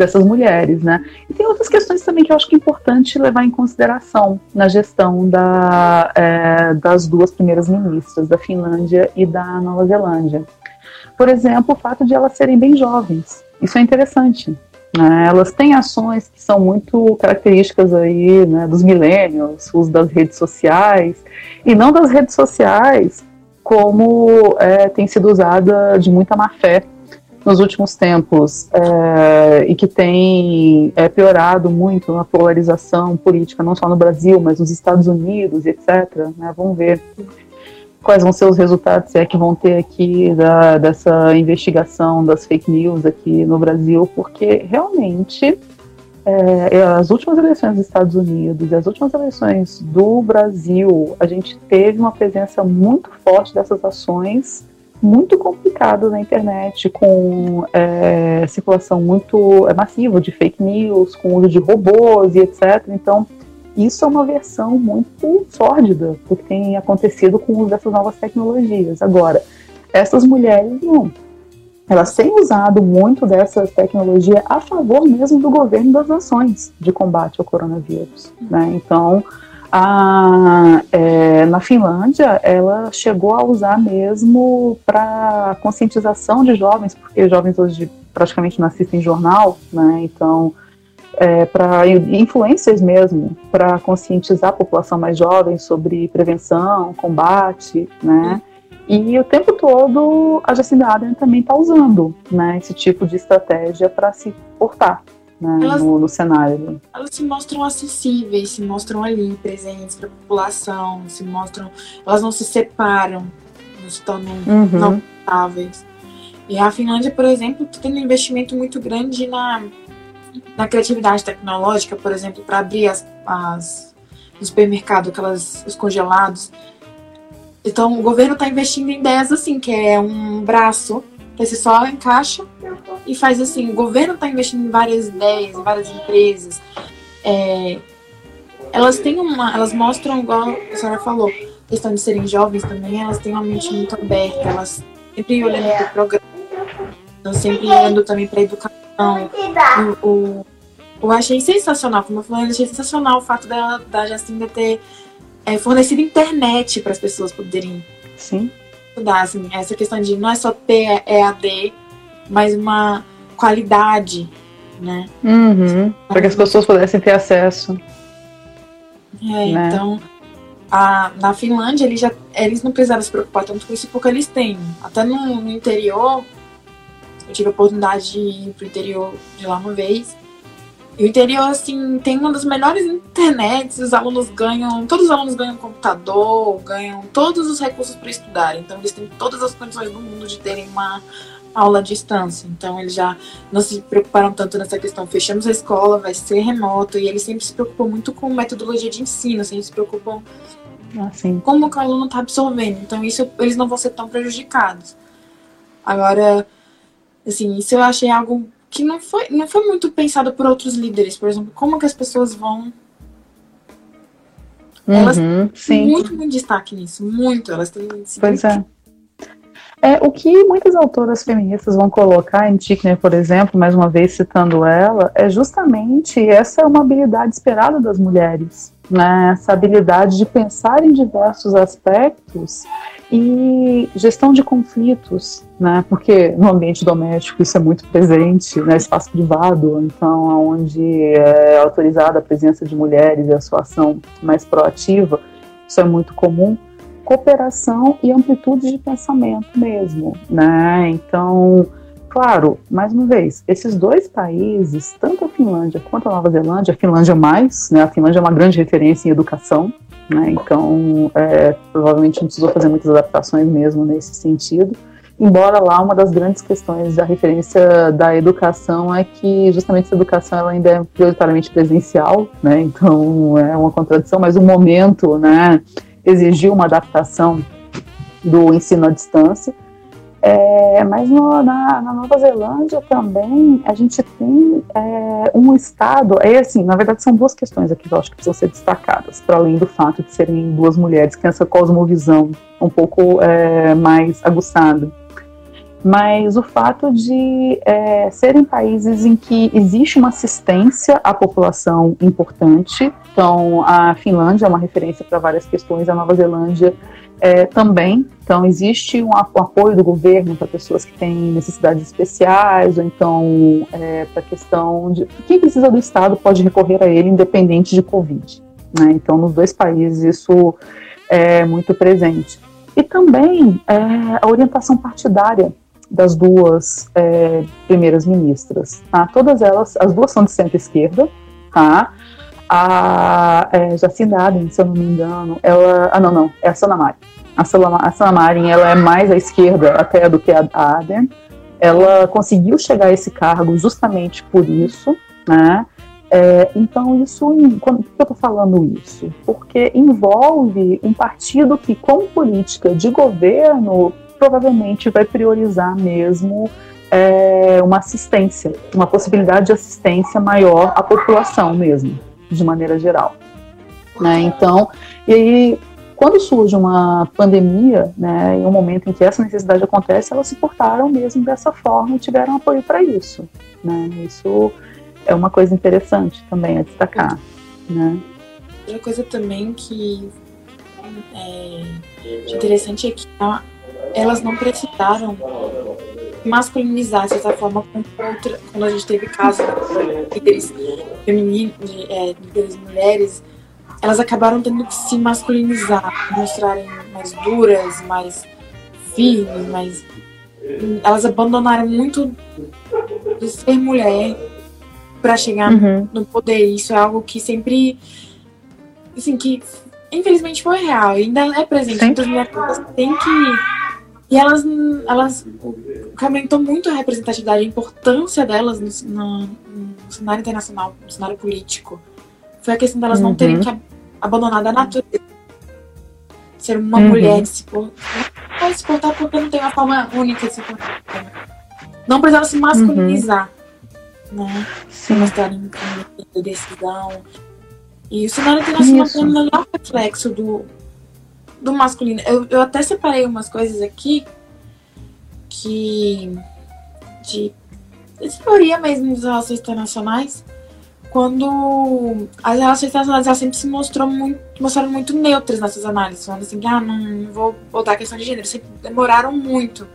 dessas mulheres, né? E tem outras questões também que eu acho que é importante levar em consideração na gestão da, é, das duas primeiras ministras, da Finlândia e da Nova Zelândia. Por exemplo, o fato de elas serem bem jovens. Isso é interessante. Né? Elas têm ações que são muito características aí, né, dos milênios, uso das redes sociais, e não das redes sociais como é, tem sido usada de muita má fé nos últimos tempos é, e que tem é, piorado muito a polarização política, não só no Brasil, mas nos Estados Unidos, etc. Né? Vamos ver quais vão ser os resultados, se é que vão ter aqui da, dessa investigação das fake news aqui no Brasil, porque realmente é, as últimas eleições dos Estados Unidos e as últimas eleições do Brasil, a gente teve uma presença muito forte dessas ações muito complicado na internet, com é, circulação muito é, massiva de fake news, com uso de robôs e etc. Então, isso é uma versão muito sórdida do que tem acontecido com o uso dessas novas tecnologias. Agora, essas mulheres não. Elas têm usado muito dessa tecnologia a favor mesmo do governo das nações de combate ao coronavírus. Né? Então, a, é, na Finlândia, ela chegou a usar mesmo para conscientização de jovens, porque jovens hoje praticamente não assistem jornal, né? Então, é, para influências mesmo, para conscientizar a população mais jovem sobre prevenção, combate, né? E o tempo todo a Jacinda Ardern também está usando né, esse tipo de estratégia para se portar né, elas, no, no, cenário. Elas se mostram acessíveis, se mostram ali, presentes para a população, se mostram. Elas não se separam, não se tornam uhum. não estáveis. E a Finlândia, por exemplo, está tendo um investimento muito grande na, na criatividade tecnológica, por exemplo, para abrir as, as, no supermercado, aquelas, os congelados. Então, o governo está investindo em ideias assim, que é um braço você só encaixa e faz assim. O governo está investindo em várias ideias, em várias empresas. É, elas têm uma. Elas mostram, igual a senhora falou, questão de serem jovens também, elas têm uma mente muito aberta, elas sempre olhando para o programa, sempre olhando também para a educação. O, o, eu achei sensacional, como eu falei, eu achei sensacional o fato da, da Jacinda ter é, fornecido internet para as pessoas poderem Sim estudar, assim, essa questão de não é só ter EAD, mas uma qualidade, né? Uhum, para que as pessoas pudessem ter acesso. É, né? então, a, na Finlândia, eles, já, eles não precisaram se preocupar tanto com isso, porque eles têm. Até no, no interior, eu tive a oportunidade de ir pro interior de lá uma vez, e o interior, assim, tem uma das melhores internets, os alunos ganham, todos os alunos ganham computador, ganham todos os recursos para estudar. Então, eles têm todas as condições do mundo de terem uma aula à distância. Então, eles já não se preocuparam tanto nessa questão. Fechamos a escola, vai ser remoto, e eles sempre se preocupam muito com metodologia de ensino, sempre se preocupam assim. como o aluno está absorvendo. Então, isso eles não vão ser tão prejudicados. Agora, assim, isso eu achei algo que não foi, não foi muito pensado por outros líderes, por exemplo, como que as pessoas vão uhum, elas têm muito, muito destaque nisso, muito, elas têm Pois é. É, o que muitas autoras feministas vão colocar em Tickner, por exemplo, mais uma vez citando ela, é justamente essa é uma habilidade esperada das mulheres, né? Essa habilidade de pensar em diversos aspectos e gestão de conflitos, né? Porque no ambiente doméstico isso é muito presente, né? Espaço privado, então, onde é autorizada a presença de mulheres e a sua ação mais proativa, isso é muito comum. Cooperação e amplitude de pensamento mesmo, né? Então, claro, mais uma vez, esses dois países, tanto a Finlândia quanto a Nova Zelândia, a Finlândia mais, né? A Finlândia é uma grande referência em educação, né? Então, é, provavelmente não precisou fazer muitas adaptações mesmo nesse sentido. embora lá uma das grandes questões da referência da educação é que justamente essa educação ela ainda é prioritariamente presencial, né? Então é uma contradição, mas o momento, né, exigiu uma adaptação do ensino à distância. É, mas no, na, na, Nova Zelândia também a gente tem é, um estado, é assim, na verdade são duas questões aqui que eu acho que precisam ser destacadas, para além do fato de serem duas mulheres que têm essa cosmovisão um pouco é, mais aguçada mas o fato de é, serem países em que existe uma assistência à população importante. Então, a Finlândia é uma referência para várias questões, a Nova Zelândia é, também. Então, existe um, apoio do governo para pessoas que têm necessidades especiais, ou então é, para a questão de quem precisa do Estado pode recorrer a ele, independente de Covid. Né? Então, nos dois países, isso é muito presente. E também é, a orientação partidária das duas é, primeiras ministras. Tá? Todas elas, as duas são de centro-esquerda, tá? A é, Jacinda Ardern, se eu não me engano, ela. Ah, não, não, é a Sanamari. A, a Sanamari, ela é mais à esquerda até do que a Ardern. Ela conseguiu chegar a esse cargo justamente por isso, né? É, então, isso, por que eu estou falando isso? Porque envolve um partido que, com política de governo, provavelmente vai priorizar mesmo é, uma assistência, uma possibilidade de assistência maior à população mesmo, de maneira geral. Né? Então, e aí, quando surge uma pandemia, né, em um momento em que essa necessidade acontece, elas se portaram mesmo dessa forma e tiveram apoio para isso. Né? Isso é uma coisa interessante também a destacar. Né? Outra coisa também que é interessante é que a, elas não precisaram masculinizar de certa forma contra, quando a gente teve casos de líderes femininos, de, é, líderes mulheres, elas acabaram tendo que se masculinizar, mostrarem mais duras, mais firmes, mais. Elas abandonaram muito de ser mulher para chegar uhum. no poder. Isso é algo que sempre. Assim, que infelizmente foi real, ainda é presente. Muitas mulheres têm que e elas, elas aumentou muito a representatividade, a importância delas no, no, no, cenário internacional, no cenário político. Foi a questão delas uhum. não terem uhum. que abandonar da natureza. Ser uma uhum. mulher de se portar, se portar porque não tem uma forma única de se portar. Não precisava se masculinizar. Uhum. Né? Se mostrarem de decisão. E o cenário internacional tem um melhor reflexo do, do masculino. Eu, eu até separei umas coisas aqui que. de. teoria mesmo das relações internacionais. Quando as relações internacionais elas sempre se mostrou muito, mostraram muito neutras nessas análises, falando assim, ah, não, não vou botar a questão de gênero. Sempre demoraram muito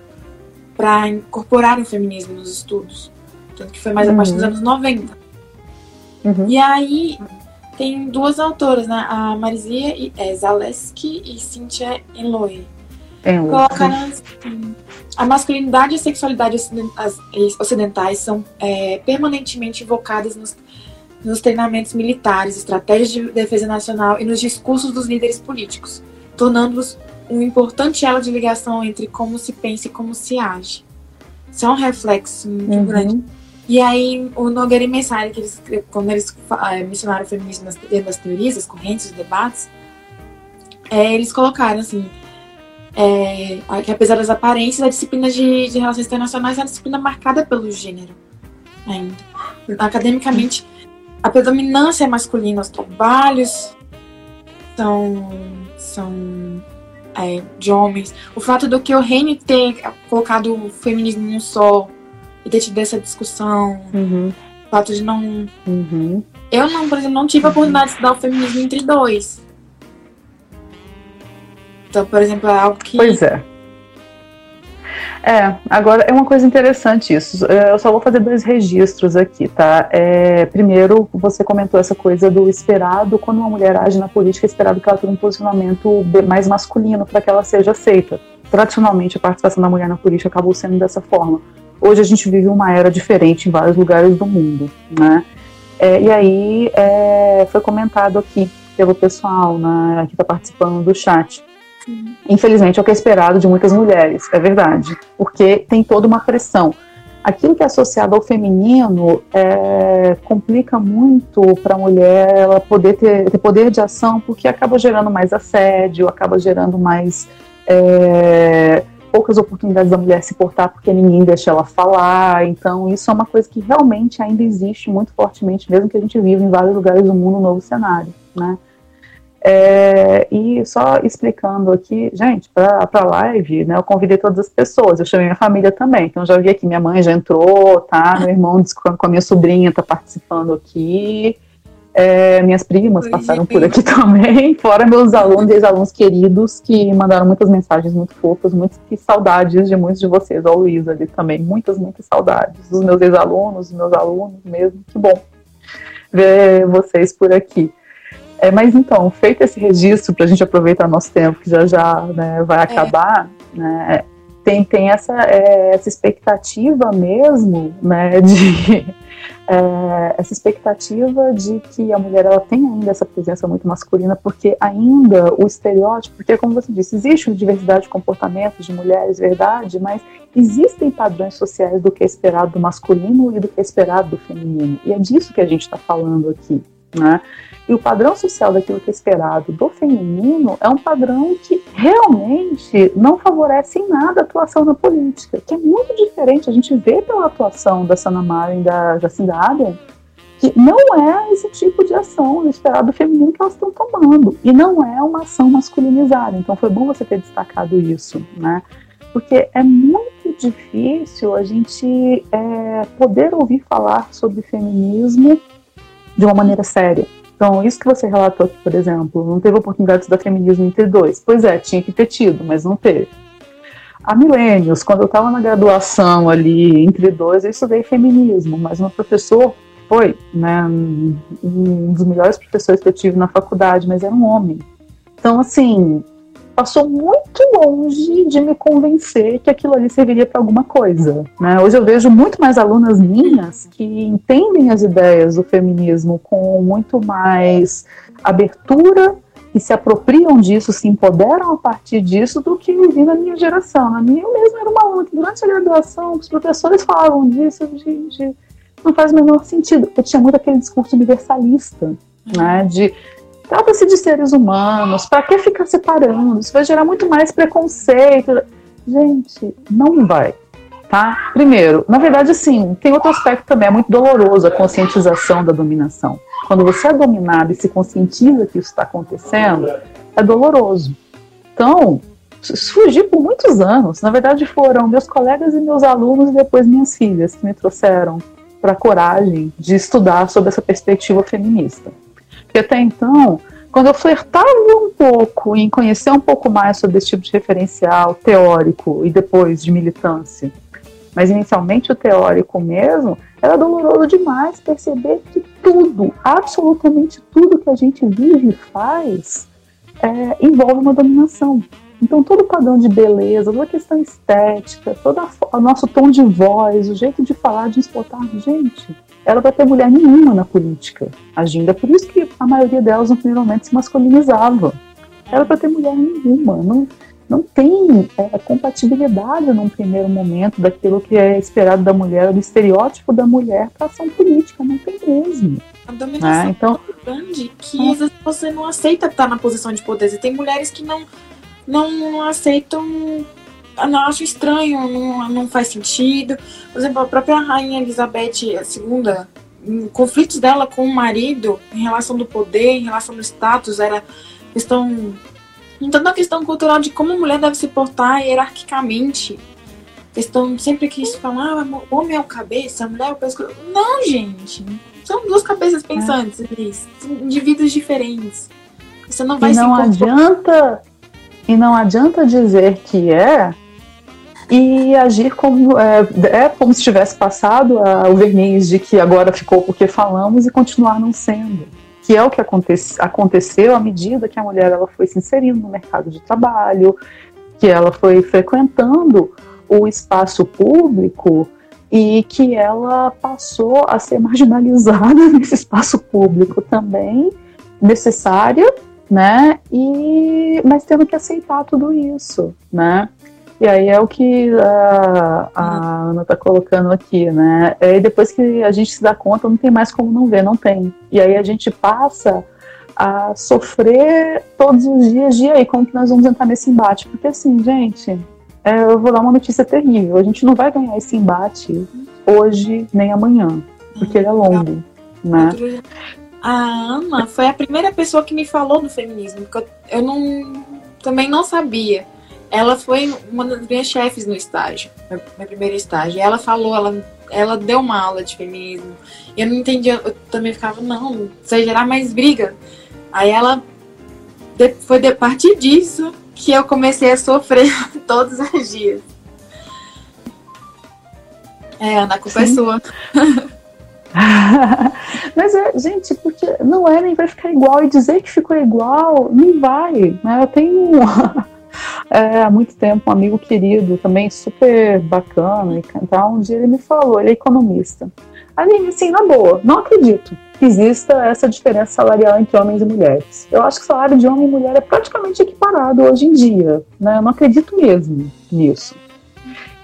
para incorporar o feminismo nos estudos. Tanto que foi mais uhum. a partir dos uhum. anos 90. Uhum. E aí, tem duas autoras, né? A Marizia é, Zaleski e Cynthia Eloy. Colocaram assim, a masculinidade e a sexualidade ocidentais são é, permanentemente invocadas nos, nos treinamentos militares, estratégias de defesa nacional e nos discursos dos líderes políticos, tornando-os um importante elo de ligação entre como se pensa e como se age. Isso é um reflexo muito uhum. grande e aí, o Nogueira e Messari, que eles, quando eles é, mencionaram o feminismo nas, dentro das teorias, as correntes, os debates, é, eles colocaram assim, é, que apesar das aparências, a disciplina de, de relações internacionais é uma disciplina marcada pelo gênero ainda. Academicamente, a predominância é masculina, os trabalhos são, são é, de homens. O fato do que o Reine ter colocado o feminismo em um só e ter tido essa discussão. Uhum. O fato de não. Uhum. Eu não, por exemplo, não tive a oportunidade de estudar o feminismo entre dois. Então, por exemplo, é algo que. Pois é. É, agora é uma coisa interessante isso. É, eu só vou fazer dois registros aqui, tá? É, primeiro, você comentou essa coisa do esperado, quando uma mulher age na política, é esperado que ela tenha um posicionamento mais masculino para que ela seja aceita. Tradicionalmente, a participação da mulher na política acabou sendo dessa forma. Hoje a gente vive uma era diferente em vários lugares do mundo, né? É, e aí é, foi comentado aqui pelo pessoal né, que está participando do chat Infelizmente, é o que é esperado de muitas mulheres, é verdade, porque tem toda uma pressão. Aquilo que é associado ao feminino é, complica muito para a mulher ela poder ter, ter, poder de ação, porque acaba gerando mais assédio, acaba gerando mais é, poucas oportunidades da mulher se portar porque ninguém deixa ela falar. Então, isso é uma coisa que realmente ainda existe muito fortemente, mesmo que a gente viva em vários lugares do mundo um novo cenário, né? É, e só explicando aqui, gente, para a live, né, eu convidei todas as pessoas, eu chamei minha família também, então já vi aqui, minha mãe já entrou, tá? Meu irmão com a minha sobrinha tá participando aqui, é, minhas primas Oi, passaram gente. por aqui também, fora meus alunos e ex-alunos queridos que mandaram muitas mensagens muito fofas, muitas saudades de muitos de vocês, ó, Luiz ali também, muitas, muitas saudades dos meus ex-alunos, dos meus alunos mesmo, que bom ver vocês por aqui. É, mas então, feito esse registro para a gente aproveitar nosso tempo, que já já né, vai é. acabar, é. né, tem, tem essa, é, essa expectativa mesmo, né, de é, essa expectativa de que a mulher ela tem ainda essa presença muito masculina, porque ainda o estereótipo, porque como você disse, existe diversidade de comportamentos de mulheres, verdade, mas existem padrões sociais do que é esperado do masculino e do que é esperado do feminino, e é disso que a gente está falando aqui, né? E o padrão social daquilo que é esperado do feminino é um padrão que realmente não favorece em nada a atuação na política, que é muito diferente. A gente vê pela atuação da Sana Marin e da Jacinda Ardern que não é esse tipo de ação esperado do feminino que elas estão tomando. E não é uma ação masculinizada. Então foi bom você ter destacado isso, né? Porque é muito difícil a gente é, poder ouvir falar sobre feminismo de uma maneira séria. Então, isso que você relatou aqui, por exemplo, não teve oportunidade de estudar feminismo entre dois. Pois é, tinha que ter tido, mas não teve. Há milênios, quando eu estava na graduação ali, entre dois, eu estudei feminismo, mas meu professor foi né, um dos melhores professores que eu tive na faculdade, mas era um homem. Então, assim, passou muito longe de me convencer que aquilo ali serviria para alguma coisa. Né? Hoje eu vejo muito mais alunas minhas que entendem as ideias do feminismo com muito mais abertura e se apropriam disso, se empoderam a partir disso do que eu vi na minha geração. Na minha, eu mesma era uma aluna que durante a graduação os professores falavam disso, de, não faz o menor sentido. Eu tinha muito aquele discurso universalista, né, de Trata-se de seres humanos, para que ficar separando? Isso vai gerar muito mais preconceito. Gente, não vai. Tá? Primeiro, na verdade, sim, tem outro aspecto também, é muito doloroso a conscientização da dominação. Quando você é dominado e se conscientiza que isso está acontecendo, é doloroso. Então, surgi por muitos anos. Na verdade, foram meus colegas e meus alunos e depois minhas filhas que me trouxeram para a coragem de estudar sobre essa perspectiva feminista. Porque até então, quando eu flertava um pouco em conhecer um pouco mais sobre esse tipo de referencial teórico e depois de militância, mas inicialmente o teórico mesmo, era doloroso demais perceber que tudo, absolutamente tudo que a gente vive e faz, é, envolve uma dominação. Então, todo o padrão de beleza, toda a questão estética, todo o nosso tom de voz, o jeito de falar, de exportar, gente, ela vai ter mulher nenhuma na política agindo. É por isso que a maioria delas, no primeiro momento, se masculinizava. Ela vai ter mulher nenhuma. Não, não tem é, compatibilidade num primeiro momento daquilo que é esperado da mulher, do estereótipo da mulher para ação política. Não tem mesmo. A dominação é, então, é grande que às vezes você não aceita estar na posição de poder. E tem mulheres que não, não aceitam não acho estranho, não, não faz sentido. Por exemplo, a própria rainha Elizabeth II, conflitos dela com o marido em relação do poder, em relação do status, era questão. Então, a questão cultural de como a mulher deve se portar hierarquicamente. Questão sempre que isso falar, ah, homem é o cabeça, a mulher é o pescoço. Não, gente. São duas cabeças é. pensantes, é. indivíduos diferentes. Você não vai e não adianta e não adianta dizer que é e agir como é, é como se tivesse passado a, o verniz de que agora ficou porque falamos e continuar não sendo que é o que acontece, aconteceu à medida que a mulher ela foi se inserindo no mercado de trabalho, que ela foi frequentando o espaço público e que ela passou a ser marginalizada nesse espaço público também, necessária, né? E mas tendo que aceitar tudo isso, né? E aí é o que a, a Ana está colocando aqui, né? E depois que a gente se dá conta, não tem mais como não ver, não tem. E aí a gente passa a sofrer todos os dias de aí, como que nós vamos entrar nesse embate? Porque assim, gente, é, eu vou dar uma notícia terrível. A gente não vai ganhar esse embate hoje nem amanhã, porque ele é longo, né? A Ana foi a primeira pessoa que me falou do feminismo, porque eu, eu não também não sabia ela foi uma das minhas chefes no estágio, meu primeiro estágio. E ela falou, ela, ela deu uma aula de feminismo. E eu não entendia, eu também ficava, não, isso vai gerar mais briga. Aí ela, foi de partir disso que eu comecei a sofrer todos os dias. É, Ana, a culpa é Sim. é sua. Mas é, gente, porque não é nem vai ficar igual e dizer que ficou igual, não vai. Né? Eu tenho é, há muito tempo, um amigo querido, também super bacana, e cantar, um dia ele me falou, ele é economista. Aline, assim, na boa, não acredito que exista essa diferença salarial entre homens e mulheres. Eu acho que o salário de homem e mulher é praticamente equiparado hoje em dia, né? Eu não acredito mesmo nisso.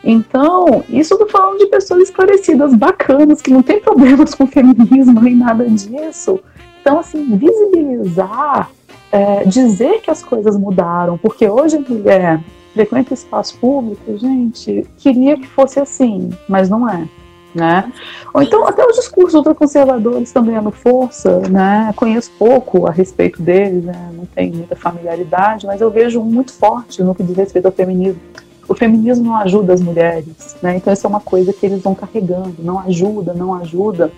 Então, isso eu tô falando de pessoas esclarecidas, bacanas, que não tem problemas com feminismo nem nada disso. Então, assim, visibilizar é, dizer que as coisas mudaram, porque hoje a mulher frequenta espaço público, gente, queria que fosse assim, mas não é. Né? Ou então até os discursos ultraconservadores estão ganhando força, né? Conheço pouco a respeito deles, né? não tenho muita familiaridade, mas eu vejo muito forte no que diz respeito ao feminismo. O feminismo não ajuda as mulheres, né? Então isso é uma coisa que eles vão carregando, não ajuda, não ajuda.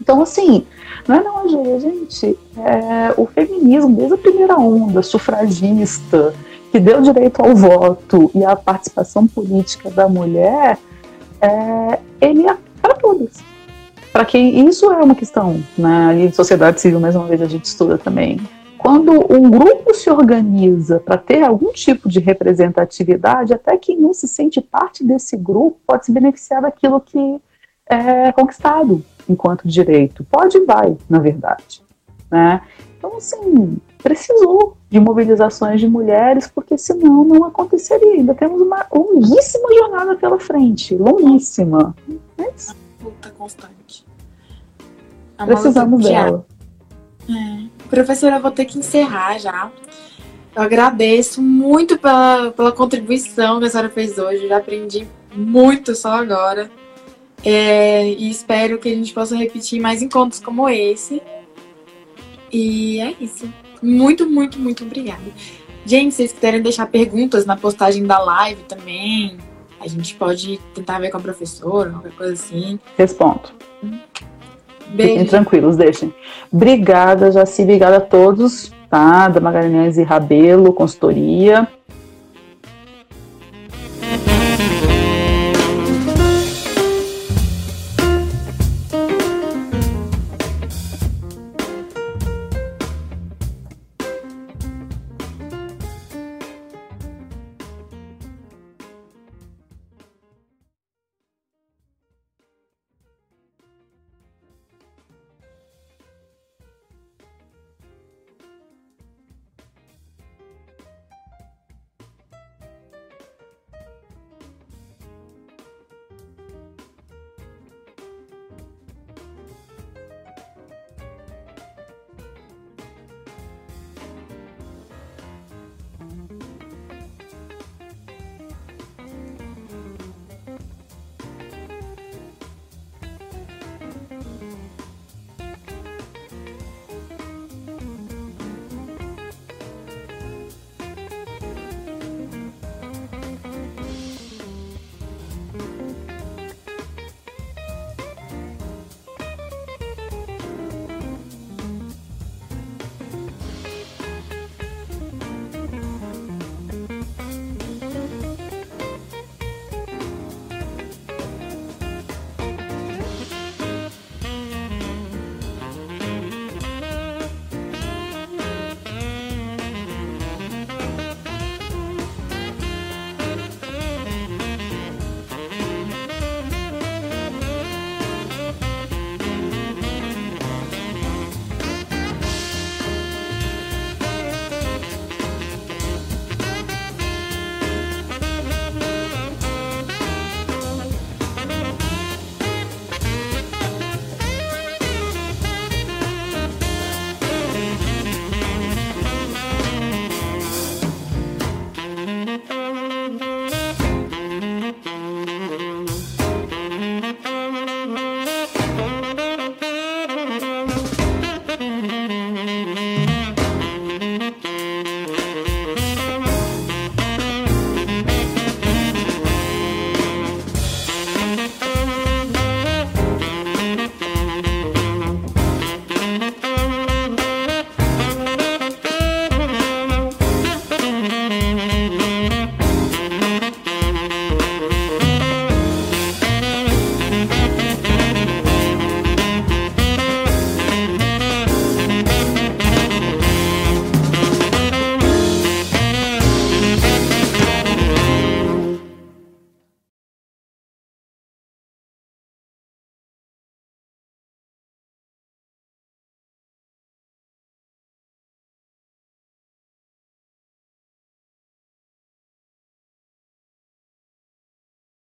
Então assim, não é não, gente. É, o feminismo, desde a primeira onda sufragista, que deu direito ao voto e à participação política da mulher, é, ele é para todas. Para quem isso é uma questão, né? Sociedade civil, mais uma vez, a gente estuda também. Quando um grupo se organiza para ter algum tipo de representatividade, até quem não se sente parte desse grupo pode se beneficiar daquilo que é conquistado enquanto direito. Pode e vai, na verdade. Né? Então, assim, precisou de mobilizações de mulheres, porque senão não aconteceria. Ainda temos uma longuíssima jornada pela frente, longuíssima. Mas... Luta constante. É Precisamos dela. É. Professora, eu vou ter que encerrar já. Eu agradeço muito pela, pela contribuição que a senhora fez hoje. Eu já aprendi muito só agora. É, e espero que a gente possa repetir mais encontros como esse. E é isso. Muito, muito, muito obrigada. Gente, se vocês quiserem deixar perguntas na postagem da live também, a gente pode tentar ver com a professora, qualquer coisa assim. Respondo. Beijo. Fiquem tranquilos, deixem. Obrigada, Jaci. Obrigada a todos, tá? Da Magalhães e Rabelo, consultoria.